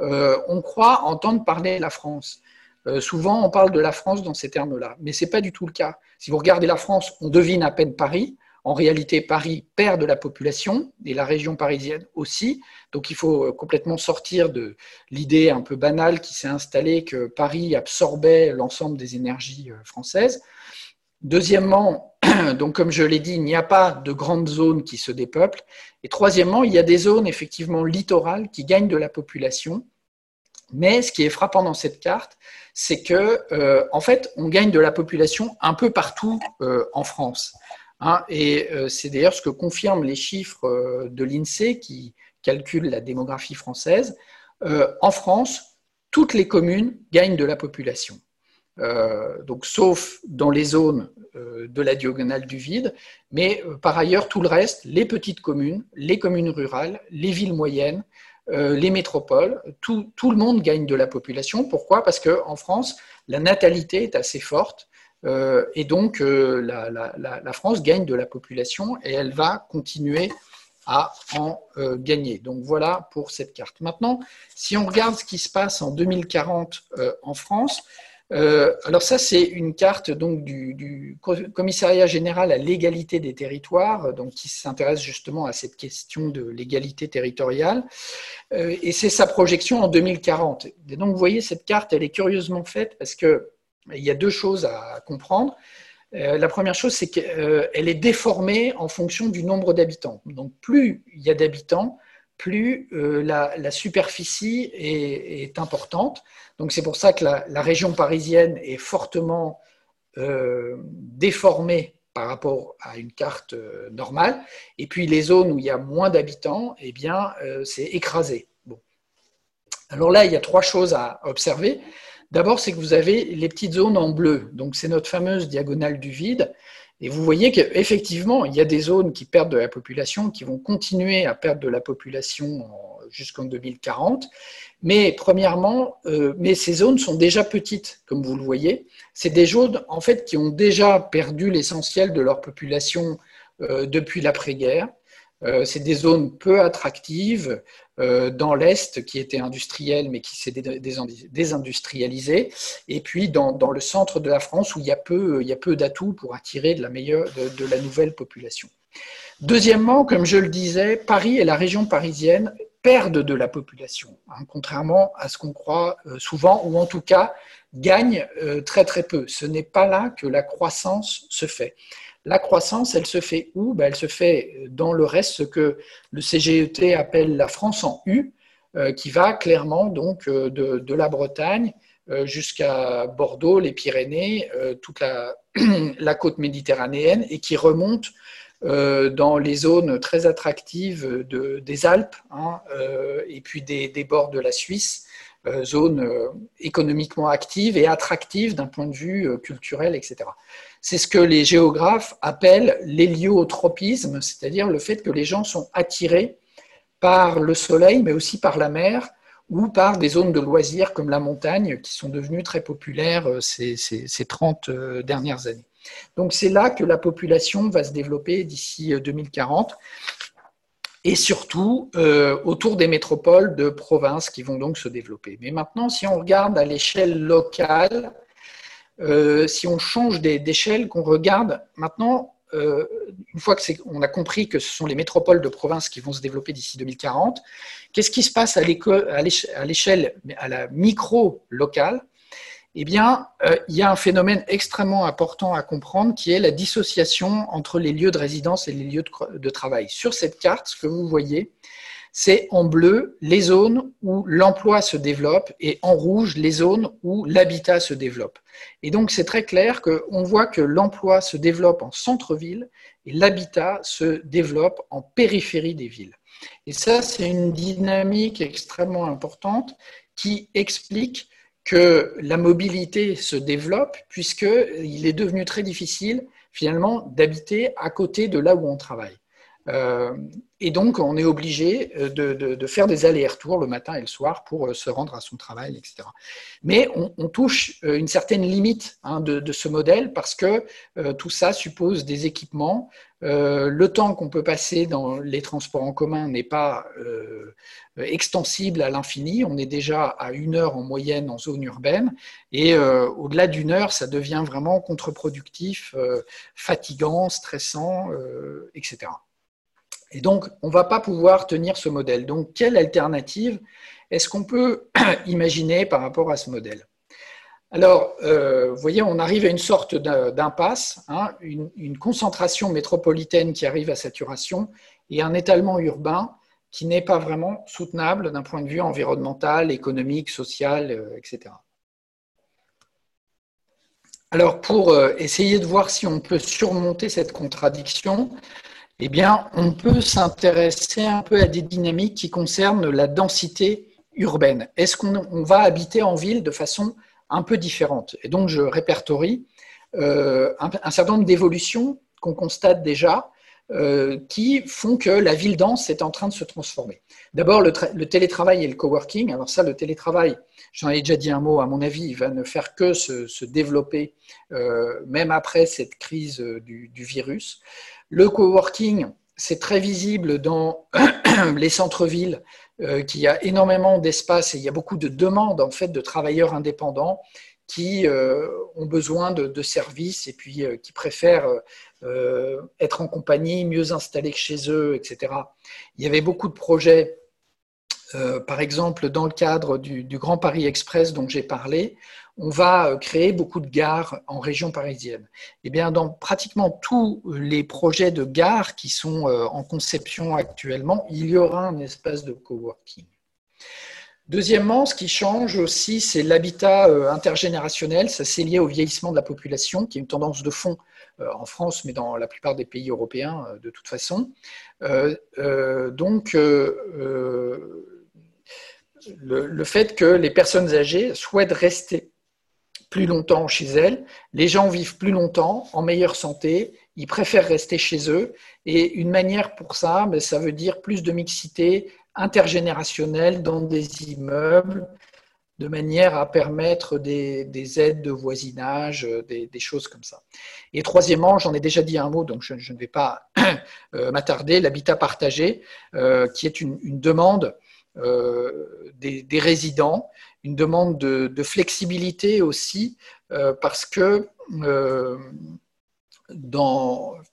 [SPEAKER 2] euh, on croit entendre parler la France. Euh, souvent, on parle de la France dans ces termes-là, mais ce n'est pas du tout le cas. Si vous regardez la France, on devine à peine Paris. En réalité, Paris perd de la population et la région parisienne aussi. Donc il faut euh, complètement sortir de l'idée un peu banale qui s'est installée que Paris absorbait l'ensemble des énergies euh, françaises. Deuxièmement, donc comme je l'ai dit, il n'y a pas de grandes zones qui se dépeuplent. Et troisièmement, il y a des zones effectivement littorales qui gagnent de la population. Mais ce qui est frappant dans cette carte, c'est que euh, en fait, on gagne de la population un peu partout en France. Hein, et euh, c'est d'ailleurs ce que confirment les chiffres euh, de l'INSEE qui calcule la démographie française. Euh, en France, toutes les communes gagnent de la population. donc, sauf dans les zones de la diagonale du vide, mais par ailleurs, tout le reste, les petites communes, les communes rurales, les villes moyennes, les métropoles, tout, tout, le monde gagne de la population. Pourquoi? Parce qu'en France, la natalité est assez forte euh, et donc, euh, la, France gagne de la population et elle va continuer à en euh, gagner. Donc voilà pour cette carte. Maintenant, si on regarde ce qui se passe en 2040 en France, alors ça c'est une carte donc du, commissariat général à l'égalité des territoires, donc qui s'intéresse justement à cette question de l'égalité territoriale, et c'est sa projection en 2040. Et donc vous voyez cette carte, elle est curieusement faite parce que il y a deux choses à comprendre. Euh, la première chose, c'est qu'elle euh, est déformée en fonction du nombre d'habitants. Donc, plus il y a d'habitants, plus euh, la, superficie est, importante. Donc, c'est pour ça que la, région parisienne est fortement déformée par rapport à une carte normale. Et puis, les zones où il y a moins d'habitants, eh bien, c'est écrasé. Bon. Alors là, il y a trois choses à observer. D'abord, c'est que vous avez les petites zones en bleu. Donc, c'est notre fameuse diagonale du vide. Et vous voyez qu'effectivement, il y a des zones qui perdent de la population, qui vont continuer à perdre de la population jusqu'en 2040. Mais premièrement, euh, ces zones sont déjà petites, comme vous le voyez. C'est des zones en fait qui ont déjà perdu l'essentiel de leur population euh, depuis l'après-guerre. Euh, c'est des zones peu attractives euh, dans l'Est qui était industriel mais qui s'est désindustrialisé, et puis dans, le centre de la France où il y a peu, peu d'atouts pour attirer de la, nouvelle population. Deuxièmement, comme je le disais, Paris et la région parisienne perdent de la population, hein, contrairement à ce qu'on croit euh, souvent, ou en tout cas gagnent très peu. Ce n'est pas là que la croissance se fait. La croissance, elle se fait où? Ben, Elle se fait dans le reste, ce que le CGET appelle la France en U, euh, qui va clairement donc euh, de, la Bretagne euh, jusqu'à Bordeaux, les Pyrénées, toute la, côte méditerranéenne, et qui remonte dans les zones très attractives des Alpes hein, et puis des, bords de la Suisse, zones économiquement actives et attractives d'un point de vue culturel, etc. C'est ce que les géographes appellent l'héliotropisme, c'est-à-dire le fait que les gens sont attirés par le soleil, mais aussi par la mer ou par des zones de loisirs comme la montagne, qui sont devenues très populaires euh, ces, ces, 30 euh, dernières années. Donc c'est là que la population va se développer d'ici 2040 euh, et surtout autour des métropoles de provinces qui vont donc se développer. Mais maintenant, si on regarde à l'échelle locale, euh, si on change d'échelle, qu'on regarde maintenant, euh, une fois qu'on a compris que ce sont les métropoles de province qui vont se développer d'ici 2040, qu'est-ce qui se passe à l'échelle, à la micro-locale Eh bien, euh, il y a un phénomène extrêmement important à comprendre qui est la dissociation entre les lieux de résidence et les lieux de, de travail. Sur cette carte, ce que vous voyez, c'est en bleu les zones où l'emploi se développe et en rouge les zones où l'habitat se développe. Et donc c'est très clair qu'on voit que l'emploi se développe en centre-ville et l'habitat se développe en périphérie des villes. Et ça, c'est une dynamique extrêmement importante qui explique que la mobilité se développe puisqu'il est devenu très difficile finalement d'habiter à côté de là où on travaille. Euh, et donc, on est obligé euh, de, faire des allers-retours le matin et le soir pour euh, se rendre à son travail, etc. Mais on, touche une certaine limite hein, de, ce modèle parce que tout ça suppose des équipements. le temps qu'on peut passer dans les transports en commun n'est pas extensible à l'infini. On est déjà à une heure en moyenne en zone urbaine. Et au-delà d'une heure, ça devient vraiment contre-productif, fatigant, stressant, etc. Et donc, on ne va pas pouvoir tenir ce modèle. Donc, quelle alternative est-ce qu'on peut imaginer par rapport à ce modèle? Alors, euh, vous voyez, on arrive à une sorte d'impasse, hein, une, concentration métropolitaine qui arrive à saturation et un étalement urbain qui n'est pas vraiment soutenable d'un point de vue environnemental, économique, social, euh, etc. Alors, pour euh, essayer de voir si on peut surmonter cette contradiction, eh bien, on peut s'intéresser un peu à des dynamiques qui concernent la densité urbaine. Est-ce qu'on va habiter en ville de façon un peu différente? Et donc, je répertorie euh, un, certain nombre d'évolutions qu'on constate déjà euh, qui font que la ville dense est en train de se transformer. D'abord, le, télétravail et le coworking. Alors ça, le télétravail, j'en ai déjà dit un mot, à mon avis, il va ne faire que se, développer, euh, même après cette crise du virus. Le coworking, c'est très visible dans les centres-villes, euh, qui a énormément d'espace et il y a beaucoup de demandes en fait de travailleurs indépendants qui euh, ont besoin de, services et puis euh, qui préfèrent être en compagnie, mieux installés que chez eux, etc. Il y avait beaucoup de projets, par exemple dans le cadre du, Grand Paris Express dont j'ai parlé, on va euh, créer beaucoup de gares en région parisienne. Eh bien, dans pratiquement tous les projets de gares qui sont euh, en conception actuellement, il y aura un espace de coworking. Deuxièmement, ce qui change aussi, c'est l'habitat euh, intergénérationnel. Ça, c'est lié au vieillissement de la population, qui est une tendance de fond en France, mais dans la plupart des pays européens de toute façon. donc, le, fait que les personnes âgées souhaitent rester plus longtemps chez elles, les gens vivent plus longtemps, en meilleure santé, ils préfèrent rester chez eux. Et une manière pour ça, ben, ça veut dire plus de mixité intergénérationnelle dans des immeubles, de manière à permettre des, aides de voisinage, des, choses comme ça. Et troisièmement, j'en ai déjà dit un mot, donc je, ne vais pas euh, m'attarder, l'habitat partagé, euh, qui est une, demande euh, des, résidents une demande de, flexibilité aussi, euh, parce que euh,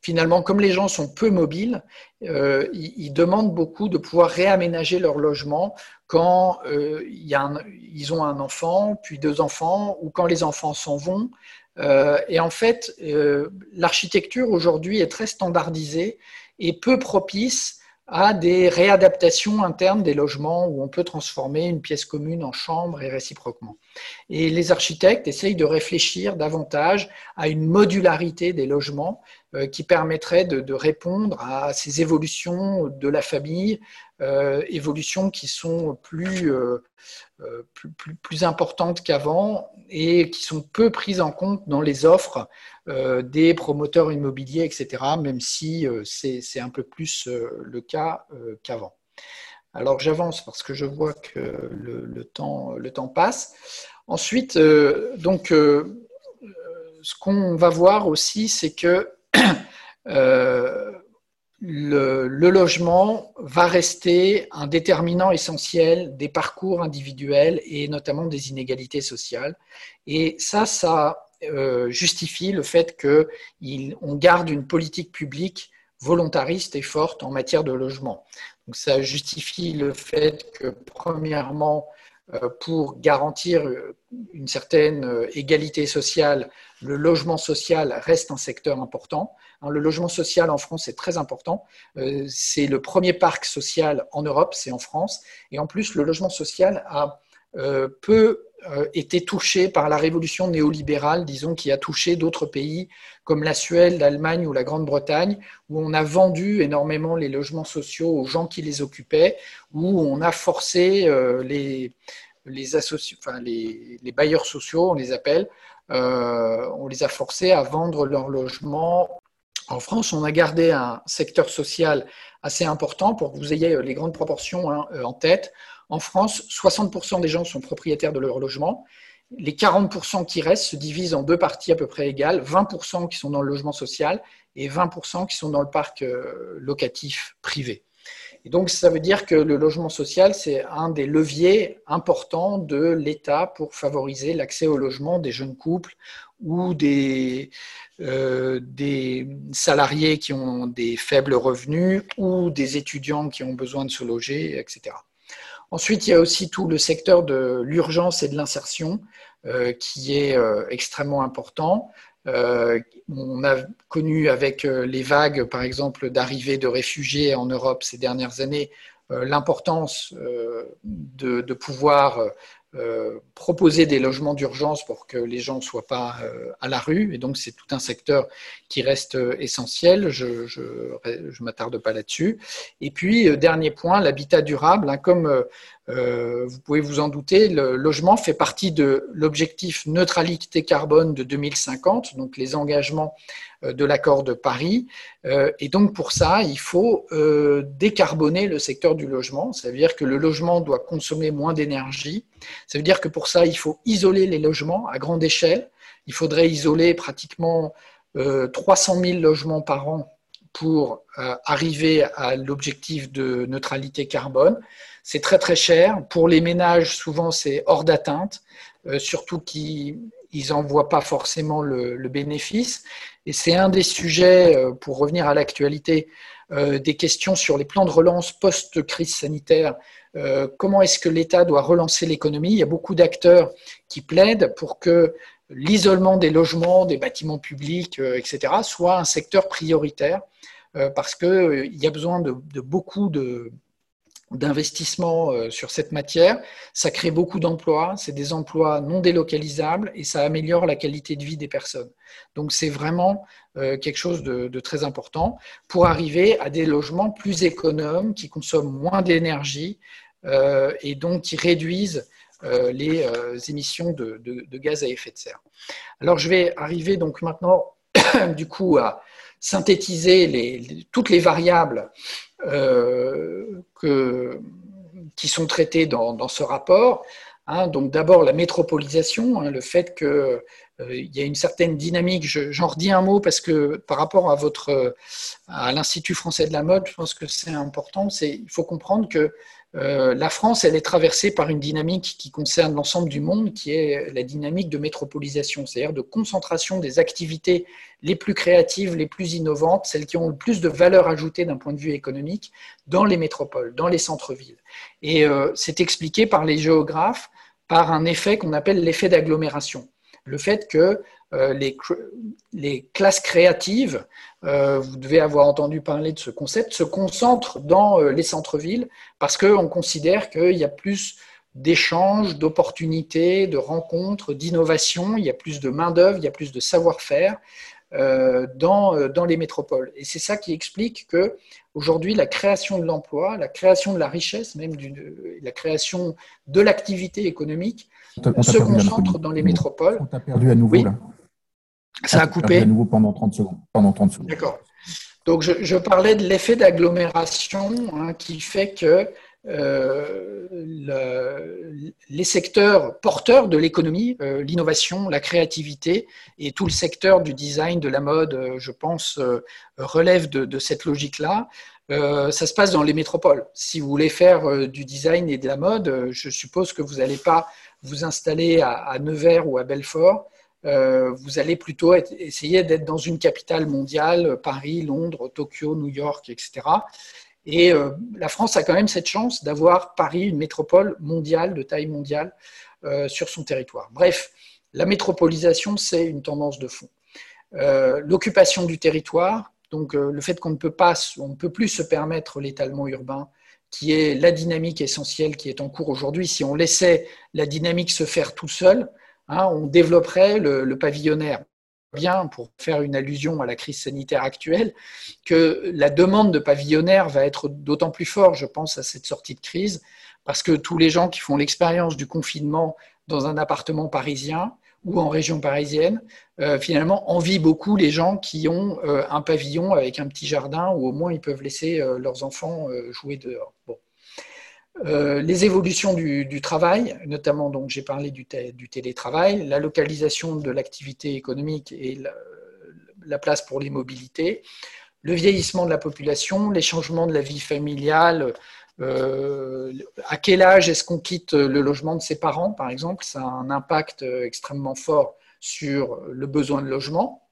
[SPEAKER 2] finalement, comme les gens sont peu mobiles, ils, demandent beaucoup de pouvoir réaménager leur logement quand ils ont un enfant, puis deux enfants, ou quand les enfants s'en vont. et en fait, l'architecture aujourd'hui est très standardisée et peu propice à des réadaptations internes des logements où on peut transformer une pièce commune en chambre et réciproquement. Et les architectes essayent de réfléchir davantage à une modularité des logements euh, qui permettrait de, répondre à ces évolutions de la famille, euh, évolutions qui sont plus, euh, plus, plus, importantes qu'avant et qui sont peu prises en compte dans les offres des promoteurs immobiliers, etc., même si c'est un peu plus le cas qu'avant. Alors j'avance parce que je vois que le, temps, le temps passe. Ensuite, donc, ce qu'on va voir aussi, c'est que euh, le, logement va rester un déterminant essentiel des parcours individuels et notamment des inégalités sociales. Et ça, ça euh, justifie le fait qu'on garde une politique publique volontariste et forte en matière de logement. Donc ça justifie le fait que, premièrement, pour garantir une certaine égalité sociale, le logement social reste un secteur important. Hein, le logement social en France est très important. C'est le premier parc social en Europe, c'est en France. Et en plus, le logement social a peu euh, été touché par la révolution néolibérale, disons, qui a touché d'autres pays comme la Suède, l'Allemagne ou la Grande-Bretagne, où on a vendu énormément les logements sociaux aux gens qui les occupaient, où on a forcé euh, les, les, bailleurs sociaux, on les appelle, euh, on les a forcés à vendre leurs logements. En France, on a gardé un secteur social assez important pour que vous ayez les grandes proportions hein, en tête. En France, 60% des gens sont propriétaires de leur logement. Les 40% qui restent se divisent en deux parties à peu près égales, 20% qui sont dans le logement social et 20% qui sont dans le parc euh, locatif privé. Et donc, ça veut dire que le logement social, c'est un des leviers importants de l'État pour favoriser l'accès au logement des jeunes couples ou des, euh, des salariés qui ont des faibles revenus ou des étudiants qui ont besoin de se loger, etc. Ensuite, il y a aussi tout le secteur de l'urgence et de l'insertion euh, qui est euh, extrêmement important. Euh, on a connu avec les vagues, par exemple, d'arrivée de réfugiés en Europe ces dernières années, l'importance de, de, pouvoir euh, proposer des logements d'urgence pour que les gens ne soient pas euh, à la rue. Et donc, c'est tout un secteur qui reste euh, essentiel. Je ne m'attarde pas là-dessus. Et puis, dernier point, l'habitat durable. Hein, comme vous pouvez vous en douter, le logement fait partie de l'objectif neutralité carbone de 2050, donc les engagements euh, de l'accord de Paris. Euh, et donc pour ça, il faut euh, décarboner le secteur du logement. Ça veut dire que le logement doit consommer moins d'énergie. Ça veut dire que pour ça, il faut isoler les logements à grande échelle. Il faudrait isoler pratiquement 300 000 logements par an pour arriver à l'objectif de neutralité carbone. C'est très très cher. Pour les ménages, souvent c'est hors d'atteinte, surtout qu'ils n'en voient pas forcément le bénéfice. Et c'est un des sujets, euh, pour revenir à l'actualité, euh, des questions sur les plans de relance post-crise sanitaire. Euh, comment est-ce que l'État doit relancer l'économie? Il y a beaucoup d'acteurs qui plaident pour que l'isolement des logements, des bâtiments publics, etc., soit un secteur prioritaire, parce qu'il y a besoin de beaucoup de, d'investissement euh, sur cette matière. Ça crée beaucoup d'emplois, c'est des emplois non délocalisables et ça améliore la qualité de vie des personnes. Donc c'est vraiment euh, quelque chose de, très important pour arriver à des logements plus économes, qui consomment moins d'énergie euh, et donc qui réduisent les émissions de, gaz à effet de serre. Alors je vais arriver donc maintenant du coup à synthétiser toutes les variables euh, qui sont traités dans, ce rapport. Hein. donc d'abord la métropolisation, hein, le fait qu'il euh, y a une certaine dynamique. J'en redis un mot parce que par rapport à votre à l'Institut français de la mode, je pense que c'est important. Il faut comprendre que euh, la France, elle est traversée par une dynamique qui concerne l'ensemble du monde, qui est la dynamique de métropolisation, c'est-à-dire de concentration des activités les plus créatives, les plus innovantes, celles qui ont le plus de valeur ajoutée d'un point de vue économique, dans les métropoles, dans les centres-villes. Et euh, c'est expliqué par les géographes par un effet qu'on appelle l'effet d'agglomération. Le fait que euh, les, les, classes créatives, euh, vous devez avoir entendu parler de ce concept, se concentrent dans euh, les centres-villes parce qu'on considère qu'il y a plus d'échanges, d'opportunités, de rencontres, d'innovations, il y a plus de main-d'œuvre, il y a plus de savoir-faire dans, dans les métropoles. Et c'est ça qui explique que aujourd'hui, la création de l'emploi, la création de la richesse, même la création de l'activité économique, se concentre dans les métropoles.
[SPEAKER 1] On t'a perdu à nouveau là.
[SPEAKER 2] Ça a coupé.
[SPEAKER 1] À nouveau pendant 30 secondes. Pendant 30 secondes.
[SPEAKER 2] D'accord. Donc, je, parlais de l'effet d'agglomération hein, qui fait que euh, les secteurs porteurs de l'économie, euh, l'innovation, la créativité et tout le secteur du design, de la mode, euh, je pense, relève de, cette logique-là. ça se passe dans les métropoles. Si vous voulez faire du design et de la mode, je suppose que vous n'allez pas vous installer à Nevers ou à Belfort euh, vous allez plutôt essayer d'être dans une capitale mondiale, Paris, Londres, Tokyo, New York, etc. Et la France a quand même cette chance d'avoir Paris, une métropole mondiale, de taille mondiale, sur son territoire. Bref, la métropolisation, c'est une tendance de fond. L'occupation du territoire, donc le fait qu'on ne peut pas, on ne peut plus se permettre l'étalement urbain, qui est la dynamique essentielle qui est en cours aujourd'hui. Si on laissait la dynamique se faire tout seul, hein, on développerait le, pavillonnaire. Bien, pour faire une allusion à la crise sanitaire actuelle, que la demande de pavillonnaire va être d'autant plus forte, je pense, à cette sortie de crise, parce que tous les gens qui font l'expérience du confinement dans un appartement parisien ou en région parisienne, euh, finalement, envient beaucoup les gens qui ont euh, un pavillon avec un petit jardin où au moins ils peuvent laisser euh, leurs enfants jouer dehors. Les évolutions du, travail, notamment donc j'ai parlé du, télétravail, la localisation de l'activité économique et la, la, place pour les mobilités, le vieillissement de la population, les changements de la vie familiale, euh, à quel âge est-ce qu'on quitte le logement de ses parents, par exemple? Ça a un impact extrêmement fort sur le besoin de logement,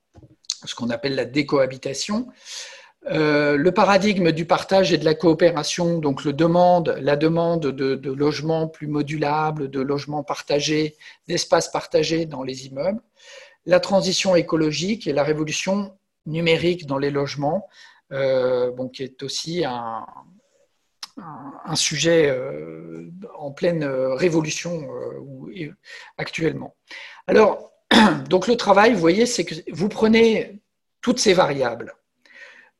[SPEAKER 2] ce qu'on appelle la décohabitation. Euh, le paradigme du partage et de la coopération, donc le demande, la demande de, logements plus modulables, de logements partagés, d'espaces partagés dans les immeubles. La transition écologique et la révolution numérique dans les logements, euh, qui est aussi un, sujet euh, en pleine révolution euh, actuellement. Alors, donc le travail, vous voyez, c'est que vous prenez toutes ces variables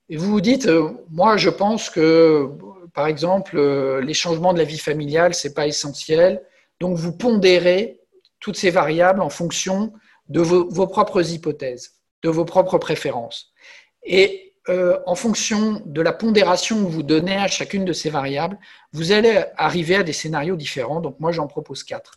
[SPEAKER 2] et vous vous dites, moi je pense que, par exemple, les changements de la vie familiale, ce n'est pas essentiel, donc vous pondérez toutes ces variables en fonction de vos, propres hypothèses, de vos propres préférences. Et euh, en fonction de la pondération que vous donnez à chacune de ces variables, vous allez arriver à des scénarios différents. Donc moi, j'en propose quatre.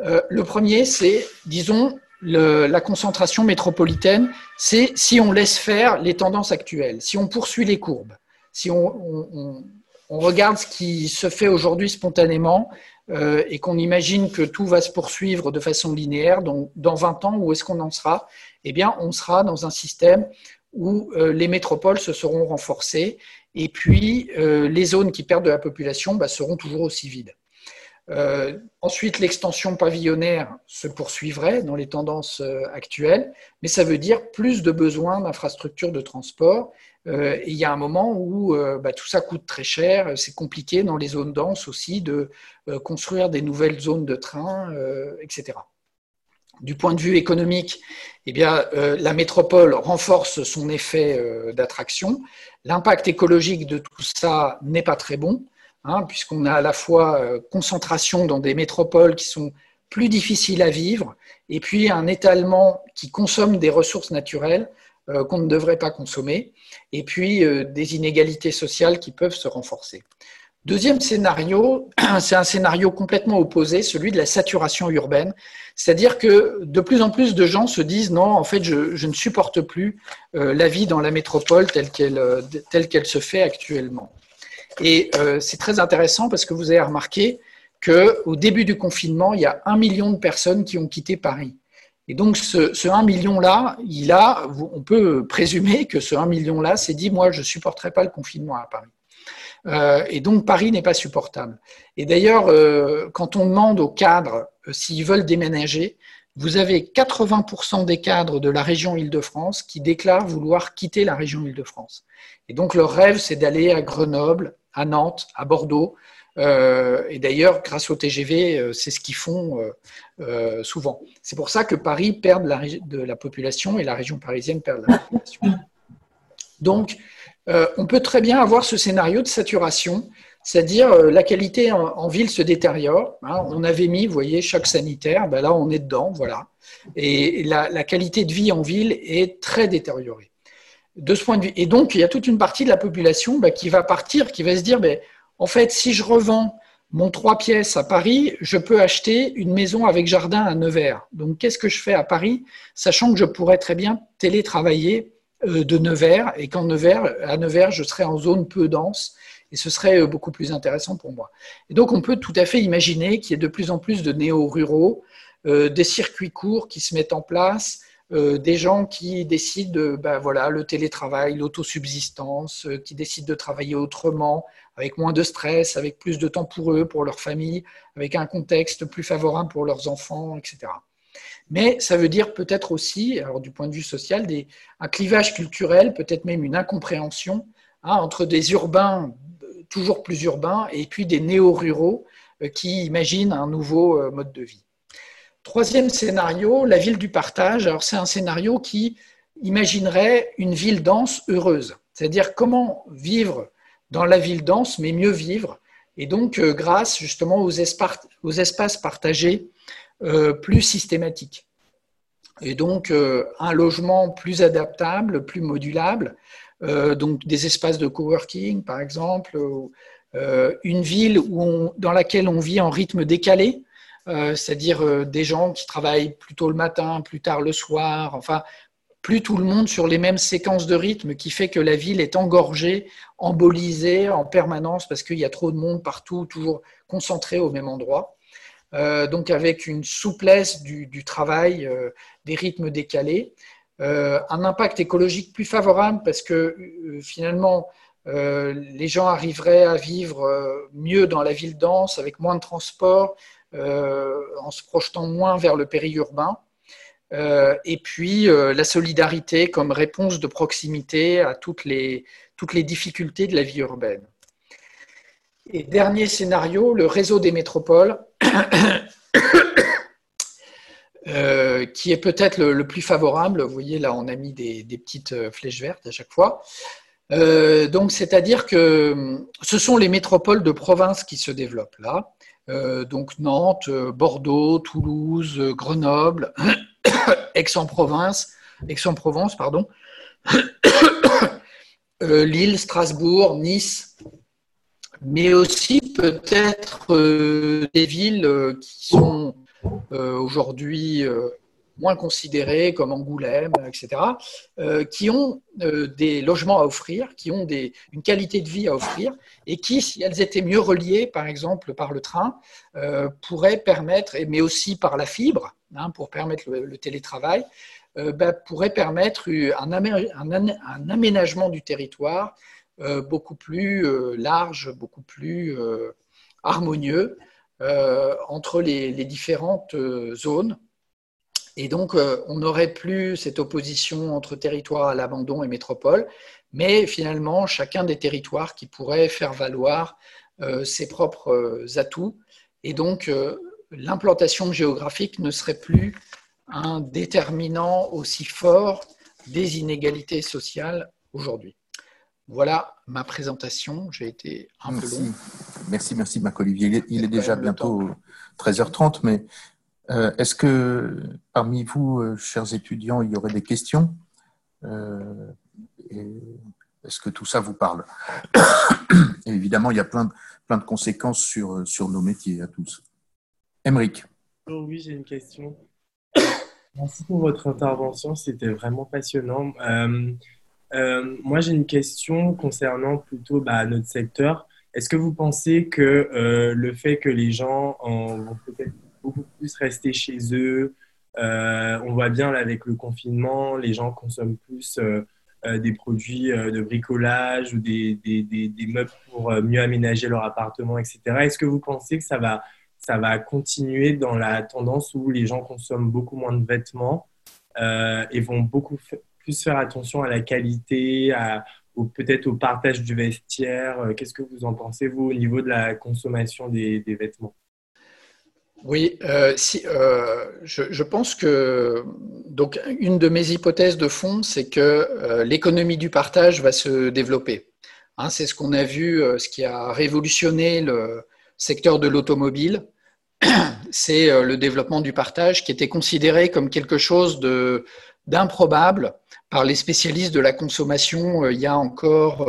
[SPEAKER 2] Euh, le premier, c'est, disons, la concentration métropolitaine, c'est si on laisse faire les tendances actuelles, si on poursuit les courbes, si on, regarde ce qui se fait aujourd'hui spontanément euh, et qu'on imagine que tout va se poursuivre de façon linéaire, dans 20 ans, où est-ce qu'on en sera? Eh bien, on sera dans un système où euh, les métropoles se seront renforcées et puis euh, les zones qui perdent de la population bah, seront toujours aussi vides. Euh, ensuite, l'extension pavillonnaire se poursuivrait dans les tendances actuelles, mais ça veut dire plus de besoins d'infrastructures de transport. et il y a un moment où bah, tout ça coûte très cher, c'est compliqué dans les zones denses aussi de construire des nouvelles zones de train, etc. Du point de vue économique, eh bien, euh, la métropole renforce son effet euh, d'attraction. L'impact écologique de tout ça n'est pas très bon, hein, puisqu'on a à la fois euh, concentration dans des métropoles qui sont plus difficiles à vivre, et puis un étalement qui consomme des ressources naturelles qu'on ne devrait pas consommer, et puis des inégalités sociales qui peuvent se renforcer. Deuxième scénario, c'est un scénario complètement opposé, celui de la saturation urbaine. C'est-à-dire que de plus en plus de gens se disent non, en fait, je, ne supporte plus euh, la vie dans la métropole euh, telle qu'elle se fait actuellement. Et euh, c'est très intéressant parce que vous avez remarqué qu'au début du confinement, il y a un million de personnes qui ont quitté Paris. Et donc, ce, ce 1 million-là, il a, on peut présumer que ce 1 million-là s'est dit, moi, je ne supporterai pas le confinement à Paris. Euh, et donc Paris n'est pas supportable. Et d'ailleurs, euh, quand on demande aux cadres s'ils veulent déménager, vous avez 80% des cadres de la région Île-de-France qui déclarent vouloir quitter la région Île-de-France. Et donc leur rêve, c'est d'aller à Grenoble, à Nantes, à Bordeaux. et d'ailleurs, grâce au TGV, c'est ce qu'ils font souvent. C'est pour ça que Paris perd de la population et la région parisienne perd de la population. Donc, euh, on peut très bien avoir ce scénario de saturation, c'est-à-dire euh, la qualité en, ville se détériore. Hein. on avait mis, vous voyez, choc sanitaire, ben là on est dedans, voilà. Et la, qualité de vie en ville est très détériorée. De ce point de vue, et donc il y a toute une partie de la population ben, qui va partir, qui va se dire, ben, en fait, si je revends mon trois pièces à Paris, je peux acheter une maison avec jardin à Nevers. Donc qu'est-ce que je fais à Paris, sachant que je pourrais très bien télétravailler euh, de Nevers et qu'en Nevers, à Nevers, je serais en zone peu dense et ce serait euh, beaucoup plus intéressant pour moi. Et donc, on peut tout à fait imaginer qu'il y ait de plus en plus de néo-ruraux, euh, des circuits courts qui se mettent en place, euh, des gens qui décident ben voilà, le télétravail, l'autosubsistance, euh, qui décident de travailler autrement, avec moins de stress, avec plus de temps pour eux, pour leur famille, avec un contexte plus favorable pour leurs enfants, etc. Mais ça veut dire peut-être aussi, du point de vue social, un clivage culturel, peut-être même une incompréhension hein, entre des urbains toujours plus urbains et puis des néo-ruraux qui imaginent un nouveau mode de vie. Troisième scénario, la ville du partage. Alors c'est un scénario qui imaginerait une ville dense heureuse, c'est-à-dire comment vivre dans la ville dense, mais mieux vivre, et donc euh, grâce justement aux, espaces, partagés euh, plus systématiques. Et donc euh, un logement plus adaptable, plus modulable, donc des espaces de coworking par exemple, une ville dans laquelle on vit en rythme décalé, euh, c'est-à-dire euh, des gens qui travaillent plutôt le matin, plus tard le soir, enfin, plus tout le monde sur les mêmes séquences de rythme qui fait que la ville est engorgée, embolisée en permanence parce qu'il y a trop de monde partout, toujours concentré au même endroit. Euh, donc avec une souplesse du, travail, des rythmes décalés, un impact écologique plus favorable parce que finalement les gens arriveraient à vivre mieux dans la ville dense avec moins de transport, en se projetant moins vers le périurbain. Euh, et puis euh, la solidarité comme réponse de proximité à toutes les, difficultés de la vie urbaine. Et dernier scénario, le réseau des métropoles, qui est peut-être le, plus favorable. Vous voyez, là, on a mis des, des petites flèches vertes à chaque fois. donc, c'est-à-dire que ce sont les métropoles de province qui se développent là. Euh, donc Nantes, euh, Bordeaux, Toulouse, euh, Grenoble, Aix-en-Provence, Aix-en-Provence, pardon, Lille, Strasbourg, Nice, mais aussi peut-être des villes qui sont aujourd'hui moins considérés comme Angoulême, etc., euh, qui ont euh, des logements à offrir, qui ont des, une qualité de vie à offrir, et qui, si elles étaient mieux reliées, par exemple par le train, euh, pourraient permettre, mais aussi par la fibre, hein, pour permettre le, télétravail, bah, pourraient permettre un, aménagement du territoire beaucoup plus large, beaucoup plus harmonieux entre les différentes zones et donc, euh, on n'aurait plus cette opposition entre territoire à l'abandon et métropole, mais finalement, chacun des territoires qui pourrait faire valoir euh, ses propres euh, atouts. Et donc, l'implantation géographique ne serait plus un déterminant aussi fort des inégalités sociales aujourd'hui. Voilà ma présentation. J'ai été un peu long.
[SPEAKER 1] Merci, merci Marc Olivier. Il est, déjà bientôt 13h30, mais euh, est-ce que parmi vous, euh, chers étudiants, il y aurait des questions? Euh, Est-ce que tout ça vous parle? Évidemment, il y a plein de, conséquences sur, nos métiers à tous. Émeric.
[SPEAKER 3] Oh oui, j'ai une question. Merci pour votre intervention, c'était vraiment passionnant. moi, j'ai une question concernant plutôt bah, notre secteur. Est-ce que vous pensez que le fait que les gens peut-être beaucoup plus rester chez eux. Euh, on voit bien avec le confinement, les gens consomment plus euh, euh, des produits de bricolage ou des, meubles pour mieux aménager leur appartement, etc. Est-ce que vous pensez que ça va, continuer dans la tendance où les gens consomment beaucoup moins de vêtements et vont beaucoup plus faire attention à la qualité, à, peut-être au partage du vestiaire? Qu'est-ce que vous en pensez, vous, au niveau de la consommation des vêtements?
[SPEAKER 2] Oui, euh, euh, je, pense que donc une de mes hypothèses de fond, c'est que euh, l'économie du partage va se développer. Hein, c'est ce qu'on a vu, ce qui a révolutionné le secteur de l'automobile, c'est le développement du partage qui était considéré comme quelque chose d'improbable par les spécialistes de la consommation il y a encore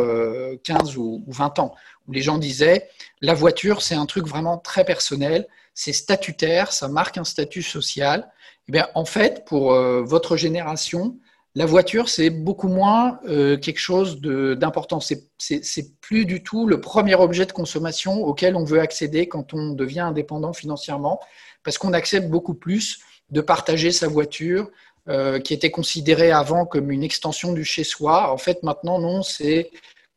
[SPEAKER 2] 15 ou 20 ans, où les gens disaient la voiture, c'est un truc vraiment très personnel c'est statutaire, ça marque un statut social. Eh bien, en fait, pour euh, votre génération, la voiture, c'est beaucoup moins euh, quelque chose d'important. C'est plus du tout le premier objet de consommation auquel on veut accéder quand on devient indépendant financièrement, parce qu'on accepte beaucoup plus de partager sa voiture qui était considéré avant comme une extension du chez-soi. En fait, maintenant, non, c'est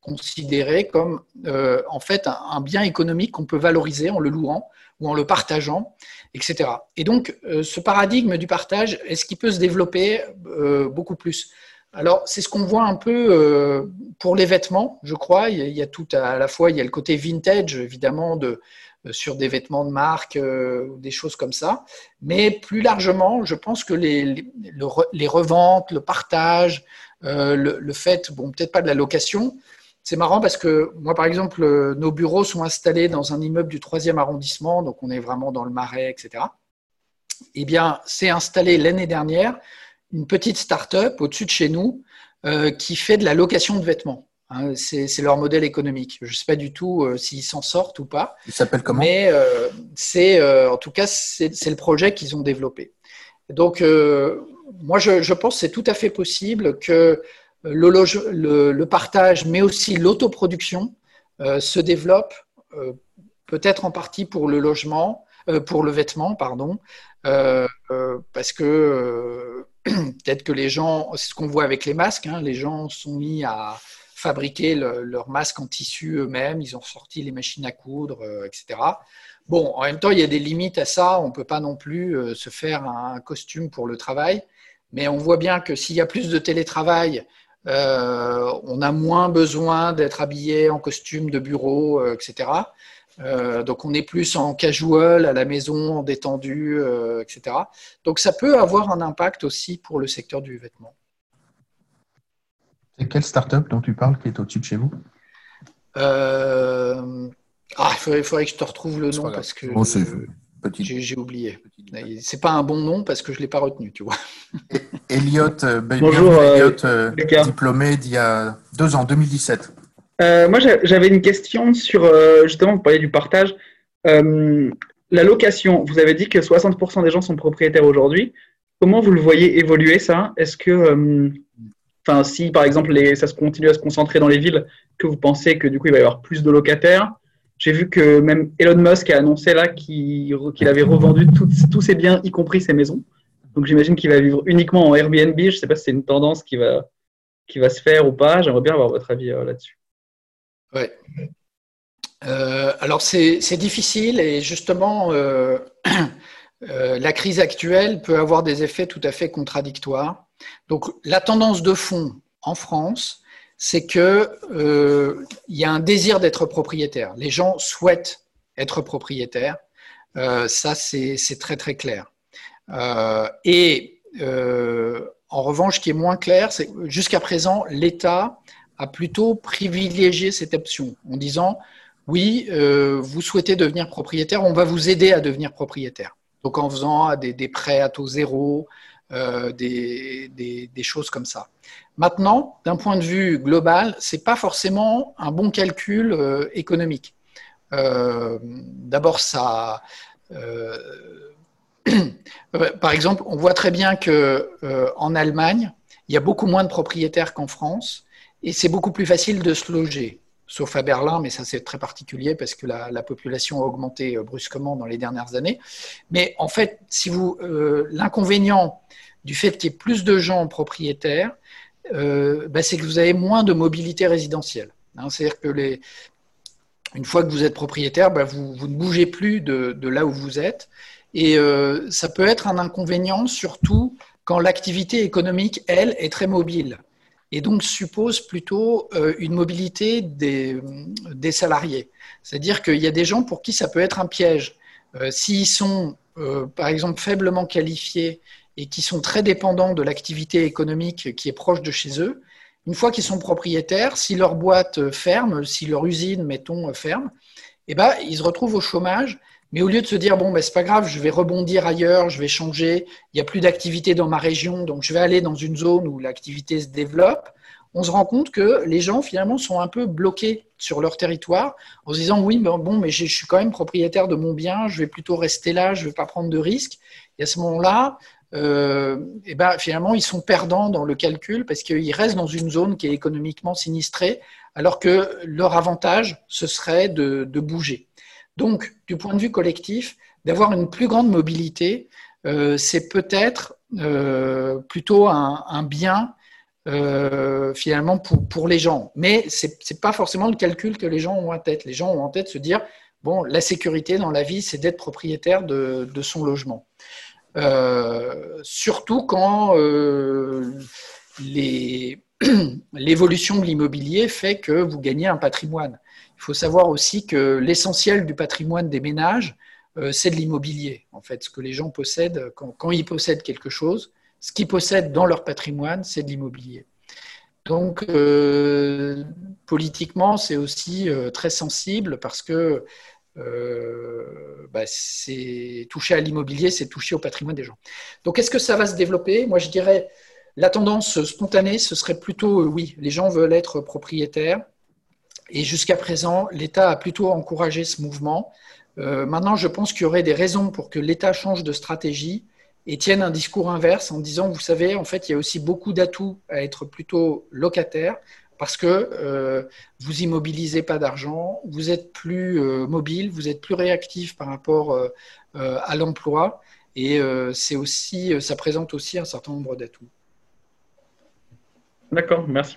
[SPEAKER 2] considéré comme en fait un, bien économique qu'on peut valoriser en le louant ou en le partageant, etc. Et donc, ce paradigme du partage, est-ce qu'il peut se développer beaucoup plus? Alors, c'est ce qu'on voit un peu euh, pour les vêtements, je crois. Il y a tout à la fois, il y a le côté vintage, évidemment, de, euh, sur des vêtements de marque, euh, des choses comme ça. Mais plus largement, je pense que les, les, reventes, le partage, le, fait, bon, peut-être pas de la location, c'est marrant parce que moi, par exemple, nos bureaux sont installés dans un immeuble du 3e arrondissement, donc on est vraiment dans le marais, etc. Eh bien, c'est installé l'année dernière une petite start-up au-dessus de chez nous euh, qui fait de la location de vêtements. Hein, c'est leur modèle économique. Je ne sais pas du tout euh, s'ils s'en sortent ou pas.
[SPEAKER 1] Il s'appelle comment?
[SPEAKER 2] Mais euh, c'est, en tout cas, c'est le projet qu'ils ont développé. Donc, moi, je, je, pense que c'est tout à fait possible que le, partage, mais aussi l'autoproduction, se développe, peut-être en partie pour le logement, pour le vêtement, pardon, parce que peut-être que les gens, c'est ce qu'on voit avec les masques, hein, les gens sont mis à fabriquer leurs masques en tissu eux-mêmes, ils ont sorti les machines à coudre, euh, etc. Bon, en même temps, il y a des limites à ça, on ne peut pas non plus euh, se faire un costume pour le travail, mais on voit bien que s'il y a plus de télétravail, euh, on a moins besoin d'être habillé en costume de bureau, etc. Euh, donc on est plus en casual à la maison, en détendu, euh, etc. Donc ça peut avoir un impact aussi pour le secteur du vêtement.
[SPEAKER 1] C'est quelle start-up dont tu parles qui est au-dessus de chez vous?
[SPEAKER 2] Euh, ah, il faudrait, que je te retrouve le nom parce que j'ai oublié. C'est pas un bon nom parce que je l'ai pas retenu, tu vois.
[SPEAKER 1] Elliot, Bonjour, Elliot diplômé d'il y a deux ans, 2017.
[SPEAKER 4] Euh, moi, j'avais une question sur, euh, justement, vous parlez du partage. Euh, la location, vous avez dit que 60% des gens sont propriétaires aujourd'hui. Comment vous le voyez évoluer ça? Est-ce que, enfin, si par exemple les, ça se continue à se concentrer dans les villes, que vous pensez que du coup il va y avoir plus de locataires? J'ai vu que même Elon Musk a annoncé là qu'il avait revendu tous ses biens, y compris ses maisons. Donc j'imagine qu'il va vivre uniquement en Airbnb. Je ne sais pas si c'est une tendance qui va, se faire ou pas. J'aimerais bien avoir votre avis là-dessus.
[SPEAKER 2] Ouais. Euh, alors c'est difficile et justement euh, euh, la crise actuelle peut avoir des effets tout à fait contradictoires. Donc la tendance de fond en France, c'est que il y a un désir d'être propriétaire. Les gens souhaitent être propriétaires. ça c'est très très clair. et en revanche, ce qui est moins clair, c'est jusqu'à présent l'État a plutôt privilégié cette option en disant oui, euh, vous souhaitez devenir propriétaire, on va vous aider à devenir propriétaire. Donc en faisant des, prêts à taux zéro, euh, des, choses comme ça. Maintenant, d'un point de vue global, c'est pas forcément un bon calcul euh, économique. D'abord, ça. par exemple, on voit très bien que en Allemagne, il y a beaucoup moins de propriétaires qu'en France et c'est beaucoup plus facile de se loger, sauf à Berlin, mais ça c'est très particulier parce que la, population a augmenté euh, brusquement dans les dernières années. Mais en fait, si vous euh, l'inconvénient du fait qu'il y ait plus de gens propriétaires, euh, bah, c'est que vous avez moins de mobilité résidentielle. Hein. C'est-à-dire que les, une fois que vous êtes propriétaire, bah, vous, ne bougez plus de, de, là où vous êtes. Et ça peut être un inconvénient, surtout quand l'activité économique, elle, est très mobile et donc suppose plutôt euh, une mobilité des, salariés. C'est-à-dire qu'il y a des gens pour qui ça peut être un piège. Euh, s'ils sont, euh, par exemple, faiblement qualifiés et qui sont très dépendants de l'activité économique qui est proche de chez eux, une fois qu'ils sont propriétaires, si leur boîte ferme, si leur usine, mettons, ferme, eh ben, ils se retrouvent au chômage mais au lieu de se dire, bon, ben, c'est pas grave, je vais rebondir ailleurs, je vais changer, il n'y a plus d'activité dans ma région, donc je vais aller dans une zone où l'activité se développe, on se rend compte que les gens finalement sont un peu bloqués sur leur territoire en se disant, oui, ben, bon, mais je suis quand même propriétaire de mon bien, je vais plutôt rester là, je ne vais pas prendre de risques. Et à ce moment-là, euh, et ben, finalement, ils sont perdants dans le calcul parce qu'ils restent dans une zone qui est économiquement sinistrée, alors que leur avantage, ce serait de bouger. Donc, du point de vue collectif, d'avoir une plus grande mobilité, euh, c'est peut-être plutôt un, bien finalement pour, les gens. Mais ce n'est pas forcément le calcul que les gens ont en tête. Les gens ont en tête se dire, bon, la sécurité dans la vie, c'est d'être propriétaire de, son logement. surtout quand l'évolution de l'immobilier fait que vous gagnez un patrimoine. Il faut savoir aussi que l'essentiel du patrimoine des ménages, euh, c'est de l'immobilier. En fait, ce que les gens possèdent, quand, ils possèdent quelque chose, ce qu'ils possèdent dans leur patrimoine, c'est de l'immobilier. Donc, euh, politiquement, c'est aussi euh, très sensible parce que bah, toucher à l'immobilier, c'est toucher au patrimoine des gens. Donc, est-ce que ça va se développer? Moi, je dirais, la tendance spontanée, ce serait plutôt oui, les gens veulent être propriétaires. Et jusqu'à présent, l'État a plutôt encouragé ce mouvement. Euh, maintenant, je pense qu'il y aurait des raisons pour que l'État change de stratégie et tienne un discours inverse en disant, vous savez, en fait, il y a aussi beaucoup d'atouts à être plutôt locataire parce que euh, vous immobilisez pas d'argent, vous êtes plus euh, mobile, vous êtes plus réactif par rapport à l'emploi et c'est aussi, ça présente aussi un certain nombre d'atouts.
[SPEAKER 4] D'accord, merci.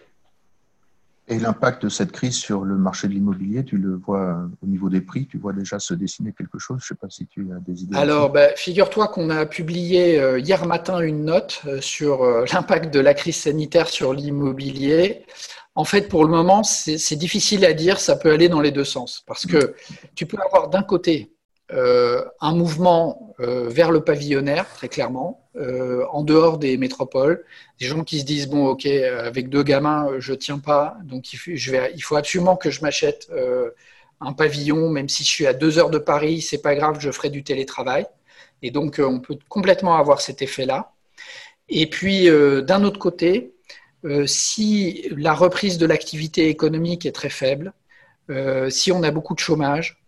[SPEAKER 1] Et l'impact de cette crise sur le marché de l'immobilier, tu le vois au niveau des prix, tu vois déjà se dessiner quelque chose? Je ne sais pas si tu as des idées.
[SPEAKER 2] Alors, bah, figure-toi qu'on a publié euh, hier matin une note euh, sur euh, l'impact de la crise sanitaire sur l'immobilier. En fait, pour le moment, c'est difficile à dire, ça peut aller dans les deux sens. Parce que tu peux avoir d'un côté euh, un mouvement euh, vers le pavillonnaire, très clairement, euh, en dehors des métropoles. Des gens qui se disent bon, ok, avec deux gamins, je tiens pas, donc il faut absolument que je m'achète un pavillon, même si je suis à deux heures de Paris, c'est pas grave, je ferai du télétravail. Et donc, on peut complètement avoir cet effet-là. Et puis, d'un autre côté, si la reprise de l'activité économique est très faible, si on a beaucoup de chômage,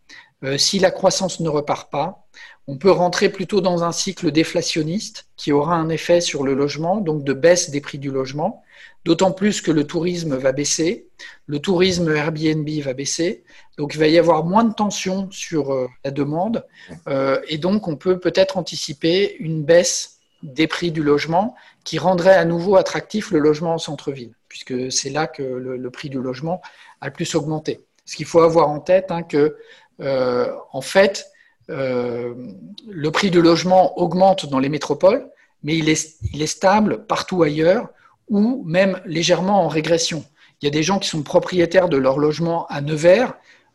[SPEAKER 2] euh, si la croissance ne repart pas, on peut rentrer plutôt dans un cycle déflationniste qui aura un effet sur le logement, donc de baisse des prix du logement, d'autant plus que le tourisme va baisser, le tourisme Airbnb va baisser, donc il va y avoir moins de tension sur euh, la demande, euh, et donc on peut peut-être anticiper une baisse des prix du logement qui rendrait à nouveau attractif le logement en centre-ville, puisque c'est là que le, prix du logement a le plus augmenté. Ce qu'il faut avoir en tête, hein, que en fait, euh, le prix du logement augmente dans les métropoles, mais il est, stable partout ailleurs ou même légèrement en régression. Il y a des gens qui sont propriétaires de leur logement à Nevers.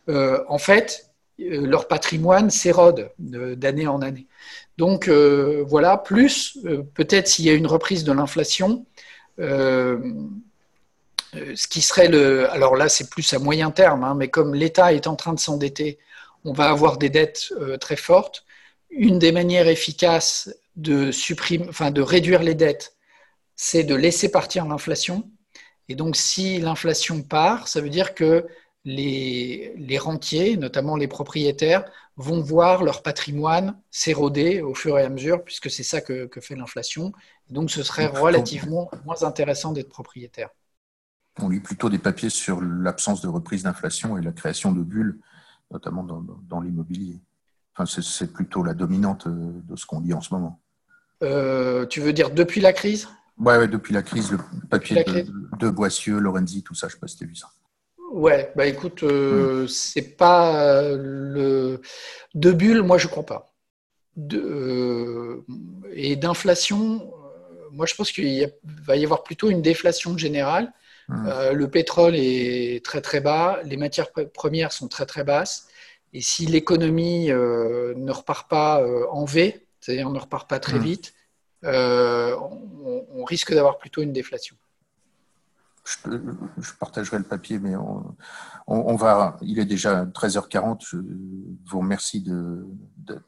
[SPEAKER 2] Euh, en fait, leur patrimoine s'érode d'année en année. Donc voilà, plus peut-être s'il y a une reprise de l'inflation, ce qui serait le... Alors là, c'est plus à moyen terme, hein, mais comme l'État est en train de s'endetter on va avoir des dettes euh, très fortes. Une des manières efficaces de, enfin, de réduire les dettes, c'est de laisser partir l'inflation. Et donc, si l'inflation part, ça veut dire que les, rentiers, notamment les propriétaires, vont voir leur patrimoine s'éroder au fur et à mesure, puisque c'est ça que, fait l'inflation. Donc, ce serait relativement moins intéressant d'être propriétaire.
[SPEAKER 1] On lit plutôt des papiers sur l'absence de reprise d'inflation et la création de bulles notamment dans, l'immobilier. Enfin, c'est plutôt la dominante euh, de ce qu'on dit en ce moment.
[SPEAKER 2] Euh, tu veux dire depuis la crise?
[SPEAKER 1] Oui, ouais, depuis la crise, le papier de, Boissieu, Lorenzi, tout ça, je ne sais pas si tu as vu ça.
[SPEAKER 2] Ouais, bah écoute, euh, hmm. c'est pas le de bulle, moi je crois pas. De, et d'inflation, moi je pense qu'il va y avoir plutôt une déflation générale Mmh. Euh, le pétrole est très très bas, les matières premières sont très très basses. Et si l'économie euh, ne repart pas euh, en V, c'est-à-dire ne repart pas très mmh. vite, on, risque d'avoir plutôt une déflation.
[SPEAKER 1] Je, partagerai le papier, mais on, va. Il est déjà 13h40. Je vous remercie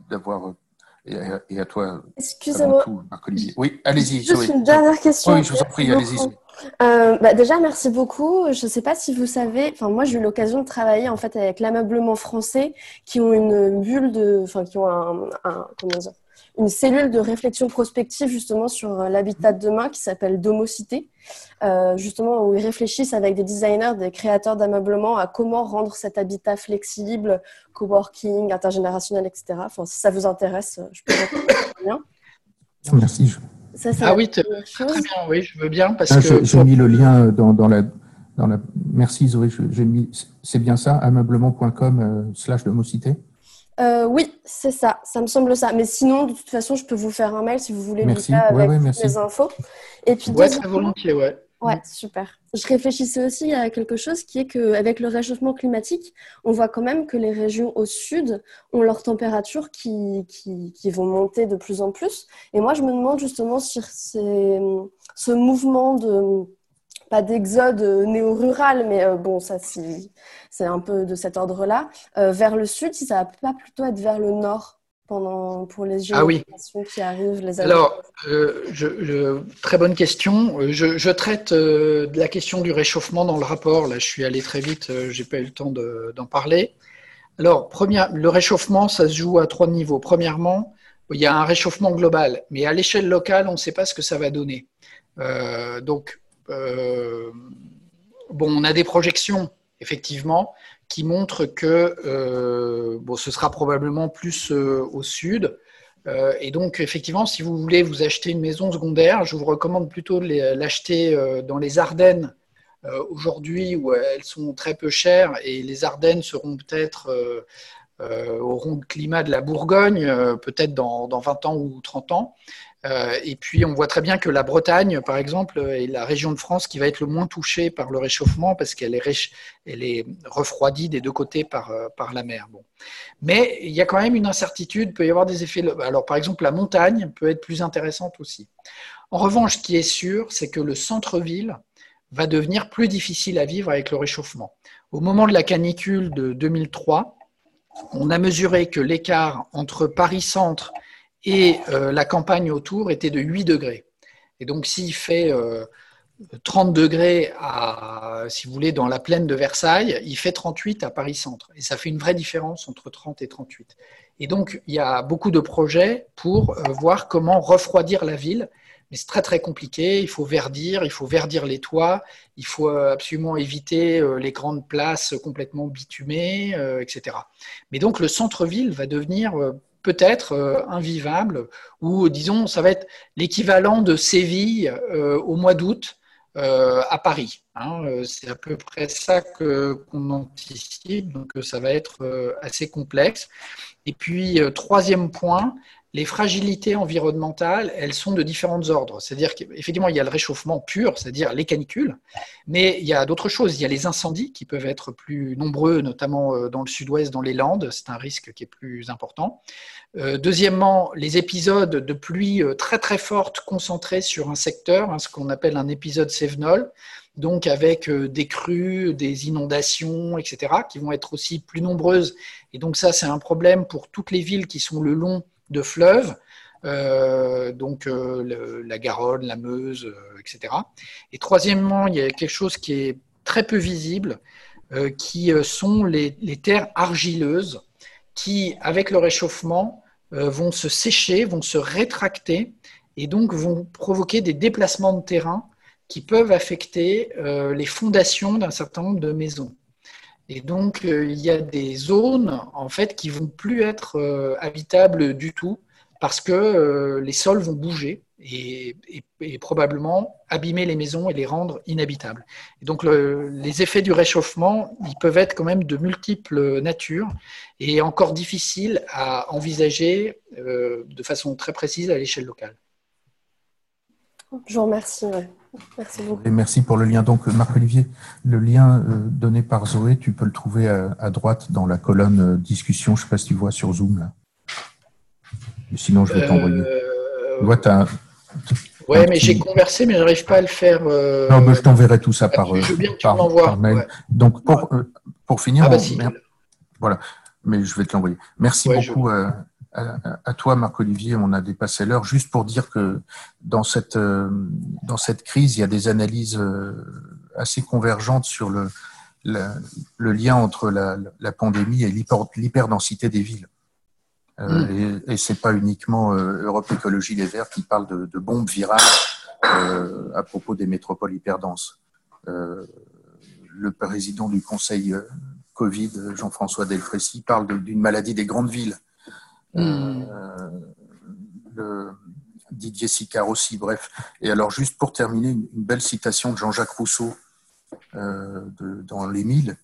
[SPEAKER 1] d'avoir et à, toi.
[SPEAKER 5] Excusez-moi.
[SPEAKER 1] Oui, allez-y.
[SPEAKER 5] Juste une dernière question.
[SPEAKER 1] Oui, je vous en prie, allez-y.
[SPEAKER 5] Euh, bah déjà, merci beaucoup. Je ne sais pas si vous savez, enfin moi j'ai eu l'occasion de travailler en fait avec l'ameublement français qui ont une bulle de, enfin qui ont un, comment dire, une cellule de réflexion prospective justement sur l'habitat de demain qui s'appelle Domocité, euh, justement où ils réfléchissent avec des designers, des créateurs d'ameublement à comment rendre cet habitat flexible, coworking, intergénérationnel, etc. Enfin si ça vous intéresse, je peux vous bien.
[SPEAKER 1] Merci.
[SPEAKER 2] ah oui, très bien, oui, je veux bien. parce
[SPEAKER 1] ah, que J'ai mis le lien dans, dans, la, dans la. Merci Zoé, j'ai mis. C'est bien ça, ameublement.com euh, slash de cité
[SPEAKER 5] euh, oui, c'est ça, ça me semble ça. Mais sinon, de toute façon, je peux vous faire un mail si vous voulez merci. avec les infos.
[SPEAKER 2] Et puis, ouais, très volontiers, ouais.
[SPEAKER 5] Ouais, super. Je réfléchissais aussi à quelque chose qui est qu'avec le réchauffement climatique, on voit quand même que les régions au sud ont leurs températures qui, qui, qui vont monter de plus en plus. Et moi, je me demande justement si ce mouvement de pas d'exode néo-rural, mais euh, bon, ça c'est un peu de cet ordre-là, euh, vers le sud, si ça va pas plutôt être vers le nord pendant, pour les
[SPEAKER 2] ah générations qui arrivent les Alors, euh, je, très bonne question. Je, traite de la question du réchauffement dans le rapport. Là, je suis allé très vite, j'ai pas eu le temps d'en parler. Alors, première, le réchauffement, ça se joue à trois niveaux. Premièrement, il y a un réchauffement global, mais à l'échelle locale, on ne sait pas ce que ça va donner. donc, euh, bon, on a des projections, effectivement, qui montrent que euh, ce sera probablement plus euh, au sud. et donc, effectivement, si vous voulez vous acheter une maison secondaire, je vous recommande plutôt de l'acheter dans les Ardennes aujourd'hui où elles sont très peu chères et les Ardennes seront peut-être auront le climat de la Bourgogne peut-être dans, dans, 20 ans ou 30 ans. Euh, et puis, on voit très bien que la Bretagne, par exemple, est la région de France qui va être le moins touchée par le réchauffement parce qu'elle est, refroidie des deux côtés par, euh, par la mer. Bon. Mais il y a quand même une incertitude, il peut y avoir des effets. Alors, par exemple, la montagne peut être plus intéressante aussi. En revanche, ce qui est sûr, c'est que le centre-ville va devenir plus difficile à vivre avec le réchauffement. Au moment de la canicule de 2003, on a mesuré que l'écart entre Paris-Centre euh, la campagne autour était de 8 degrés. Et donc s'il fait 30 euh, degrés, à, si vous voulez, dans la plaine de Versailles, il fait 38 à Paris-Centre. Et ça fait une vraie différence entre 30 et 38. Et donc il y a beaucoup de projets pour euh, voir comment refroidir la ville. Mais c'est très très compliqué, il faut verdir, il faut verdir les toits, il faut absolument éviter les grandes places complètement bitumées, etc. Mais donc le centre-ville va devenir peut-être euh, invivable, ou disons, ça va être l'équivalent de Séville euh, au mois d'août euh, à Paris. Hein. C'est à peu près ça qu'on anticipe, donc ça va être assez complexe. Et puis, troisième point, les fragilités environnementales, elles sont de différents ordres. C'est-à-dire qu'effectivement, il y a le réchauffement pur, c'est-à-dire les canicules, mais il y a d'autres choses. Il y a les incendies qui peuvent être plus nombreux, notamment euh, dans le sud-ouest, dans les Landes. C'est un risque qui est plus important. Euh, deuxièmement, les épisodes de pluie euh, très très fortes concentrées sur un secteur, hein, ce qu'on appelle un épisode Sévenol, donc avec des crues, des inondations, etc., qui vont être aussi plus nombreuses. Et donc ça, c'est un problème pour toutes les villes qui sont le long de fleuves, euh, donc euh, la Garonne, la Meuse, euh, etc. Et troisièmement, il y a quelque chose qui est très peu visible, qui sont les, terres argileuses, qui, avec le réchauffement, vont se sécher, vont se rétracter, et donc vont provoquer des déplacements de terrain qui peuvent affecter les fondations d'un certain nombre de maisons. Et donc, euh, il y a des zones en fait qui vont plus être euh, habitables du tout parce que euh, les sols vont bouger et, probablement abîmer les maisons et les rendre inhabitables. Et donc, les effets du réchauffement, ils peuvent être quand même de multiples natures et encore difficiles à envisager de façon très précise à l'échelle locale.
[SPEAKER 5] Je vous remercie. Merci beaucoup.
[SPEAKER 1] Et merci pour le lien. Donc, Marc-Olivier, le lien euh, donné par Zoé, tu peux le trouver à, droite dans la colonne euh, discussion. Je ne sais pas si tu vois sur Zoom. Là. sinon, je vais t'envoyer.
[SPEAKER 2] Euh... Oui, mais j'ai conversé, mais je n'arrive pas à le faire. Euh,
[SPEAKER 1] non, mais je t'enverrai tout ça par, je veux bien que par, par mail. Donc, pour, pour finir, ah, bah, voilà, mais je vais te l'envoyer. Merci beaucoup à, toi, Marc-Olivier, on a dépassé l'heure. Juste pour dire que dans cette, euh, dans cette crise, il y a des analyses euh, assez convergentes sur le, le lien entre la, la pandémie et l'hyperdensité des villes. Euh, mm. Et, et c'est pas uniquement Europe Écologie Les Verts qui parle de, de bombes virales à propos des métropoles hyperdenses. le président du Conseil Covid, Jean-François Delfrécy, parle d'une maladie des grandes villes. Euh, Didier Sicard aussi, bref. Et alors, juste pour terminer, une, belle citation de Jean-Jacques Rousseau dans l'Émile,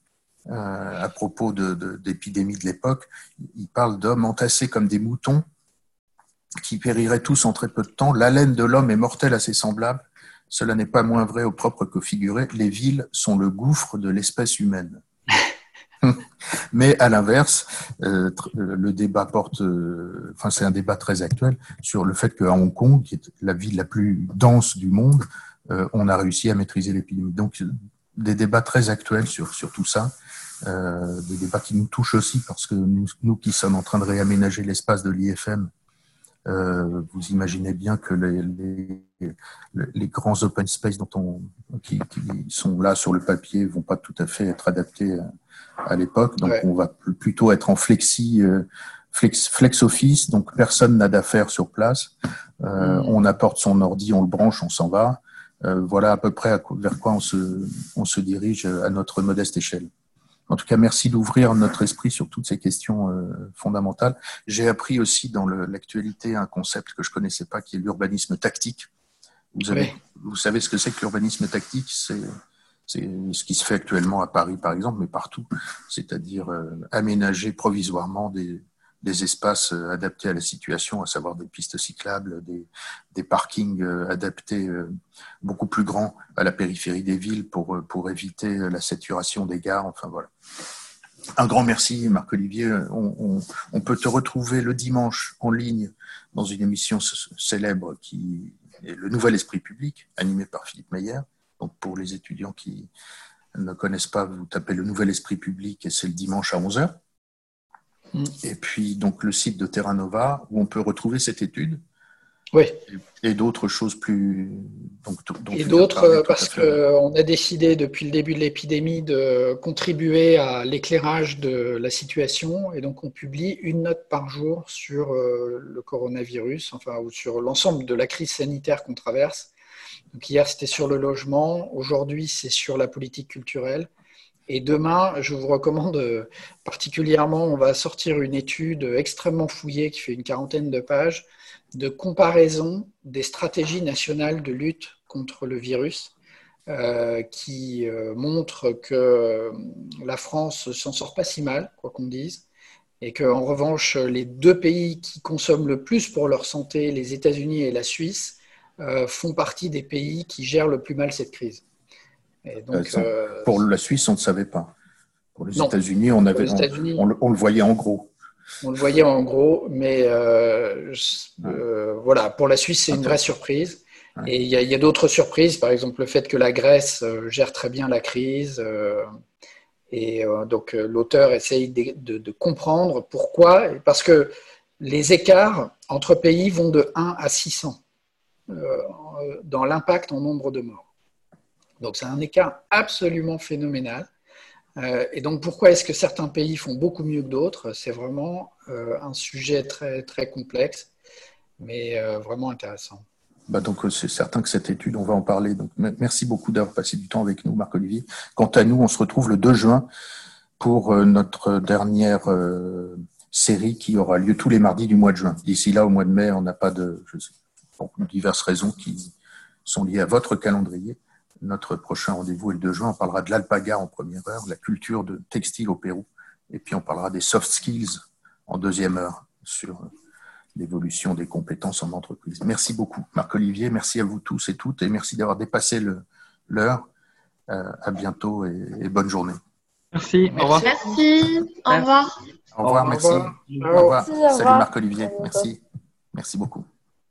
[SPEAKER 1] à propos d'épidémie de, de l'époque. Il parle d'hommes entassés comme des moutons qui périraient tous en très peu de temps. L'haleine de l'homme est mortelle à ses semblables. Cela n'est pas moins vrai au propre que figuré. Les villes sont le gouffre de l'espèce humaine. Mais à l'inverse, euh, le débat porte, euh, enfin c'est un débat très actuel sur le fait qu'à Hong Kong, qui est la ville la plus dense du monde, euh, on a réussi à maîtriser l'épidémie. Donc des débats très actuels sur, sur tout ça, des débats qui nous touchent aussi parce que nous, nous qui sommes en train de réaménager l'espace de l'IFM euh, vous imaginez bien que les, les, grands open space dont on, qui, sont là sur le papier vont pas tout à fait être adaptés à, l'époque. Donc, on va plutôt être en flexi, euh, flex, flex office. Donc, personne n'a d'affaires sur place. Euh, mm. On apporte son ordi, on le branche, on s'en va. voilà à peu près vers quoi on se, on se dirige à notre modeste échelle. En tout cas, merci d'ouvrir notre esprit sur toutes ces questions euh, fondamentales. J'ai appris aussi dans l'actualité un concept que je connaissais pas, qui est l'urbanisme tactique. Vous, avez, vous savez ce que c'est que l'urbanisme tactique? C'est ce qui se fait actuellement à Paris, par exemple, mais partout, c'est-à-dire euh, aménager provisoirement des, espaces euh, adaptés à la situation, à savoir des pistes cyclables, des, des parkings euh, adaptés beaucoup plus grands à la périphérie des villes pour, pour éviter la saturation des gares. Enfin voilà. Un grand merci, Marc-Olivier. On, on, peut te retrouver le dimanche en ligne dans une émission célèbre qui est Le Nouvel Esprit Public, animée par Philippe Meyer. Donc pour les étudiants qui ne connaissent pas, vous tapez Le Nouvel Esprit Public et c'est le dimanche à 11h. Et puis, donc, le site de Terra Nova, où on peut retrouver cette étude.
[SPEAKER 2] Oui.
[SPEAKER 1] Et, d'autres choses plus.
[SPEAKER 2] Donc, et d'autres, parce qu'on a décidé depuis le début de l'épidémie de contribuer à l'éclairage de la situation. Et donc, on publie une note par jour sur euh, le coronavirus, enfin, ou sur l'ensemble de la crise sanitaire qu'on traverse. Hier, c'était sur le logement. Aujourd'hui, c'est sur la politique culturelle. Et demain, je vous recommande euh, particulièrement, on va sortir une étude extrêmement fouillée qui fait une quarantaine de pages de comparaison des stratégies nationales de lutte contre le virus, euh, qui euh, montre que la France s'en sort pas si mal, quoi qu'on dise, et qu'en revanche, les deux pays qui consomment le plus pour leur santé, les États-Unis et la Suisse, font partie des pays qui gèrent le plus mal cette crise.
[SPEAKER 1] Euh, pour la Suisse, on ne savait pas. Pour les États-Unis, on, avait, on, le voyait en gros.
[SPEAKER 2] On le voyait en gros, mais euh, euh, voilà, pour la Suisse, c'est une vraie surprise. Et il y a, d'autres surprises, par exemple le fait que la Grèce gère très bien la crise. et donc l'auteur essaye de, de, comprendre pourquoi. Parce que les écarts entre pays vont de 1 à 600 dans l'impact en nombre de morts. Donc c'est un écart absolument phénoménal. Euh, et donc pourquoi est-ce que certains pays font beaucoup mieux que d'autres? C'est vraiment euh, un sujet très, très complexe, mais euh, vraiment intéressant.
[SPEAKER 1] Bah donc c'est certain que cette étude, on va en parler. Donc merci beaucoup d'avoir passé du temps avec nous, Marc-Olivier. Quant à nous, on se retrouve le 2 juin pour notre dernière série qui aura lieu tous les mardis du mois de juin. D'ici là, au mois de mai, on n'a pas de, je sais, pour diverses raisons qui sont liées à votre calendrier. Notre prochain rendez-vous est le 2 juin. On parlera de l'alpaga en première heure, la culture de textile au Pérou. Et puis on parlera des soft skills en deuxième heure sur l'évolution des compétences en entreprise. Merci beaucoup, Marc-Olivier. Merci à vous tous et toutes. Et merci d'avoir dépassé l'heure. Euh, à bientôt et, bonne journée.
[SPEAKER 4] Merci.
[SPEAKER 5] Au revoir. Merci. Au revoir.
[SPEAKER 1] Au revoir. Merci. Au revoir. Salut Marc-Olivier. Merci. Merci beaucoup.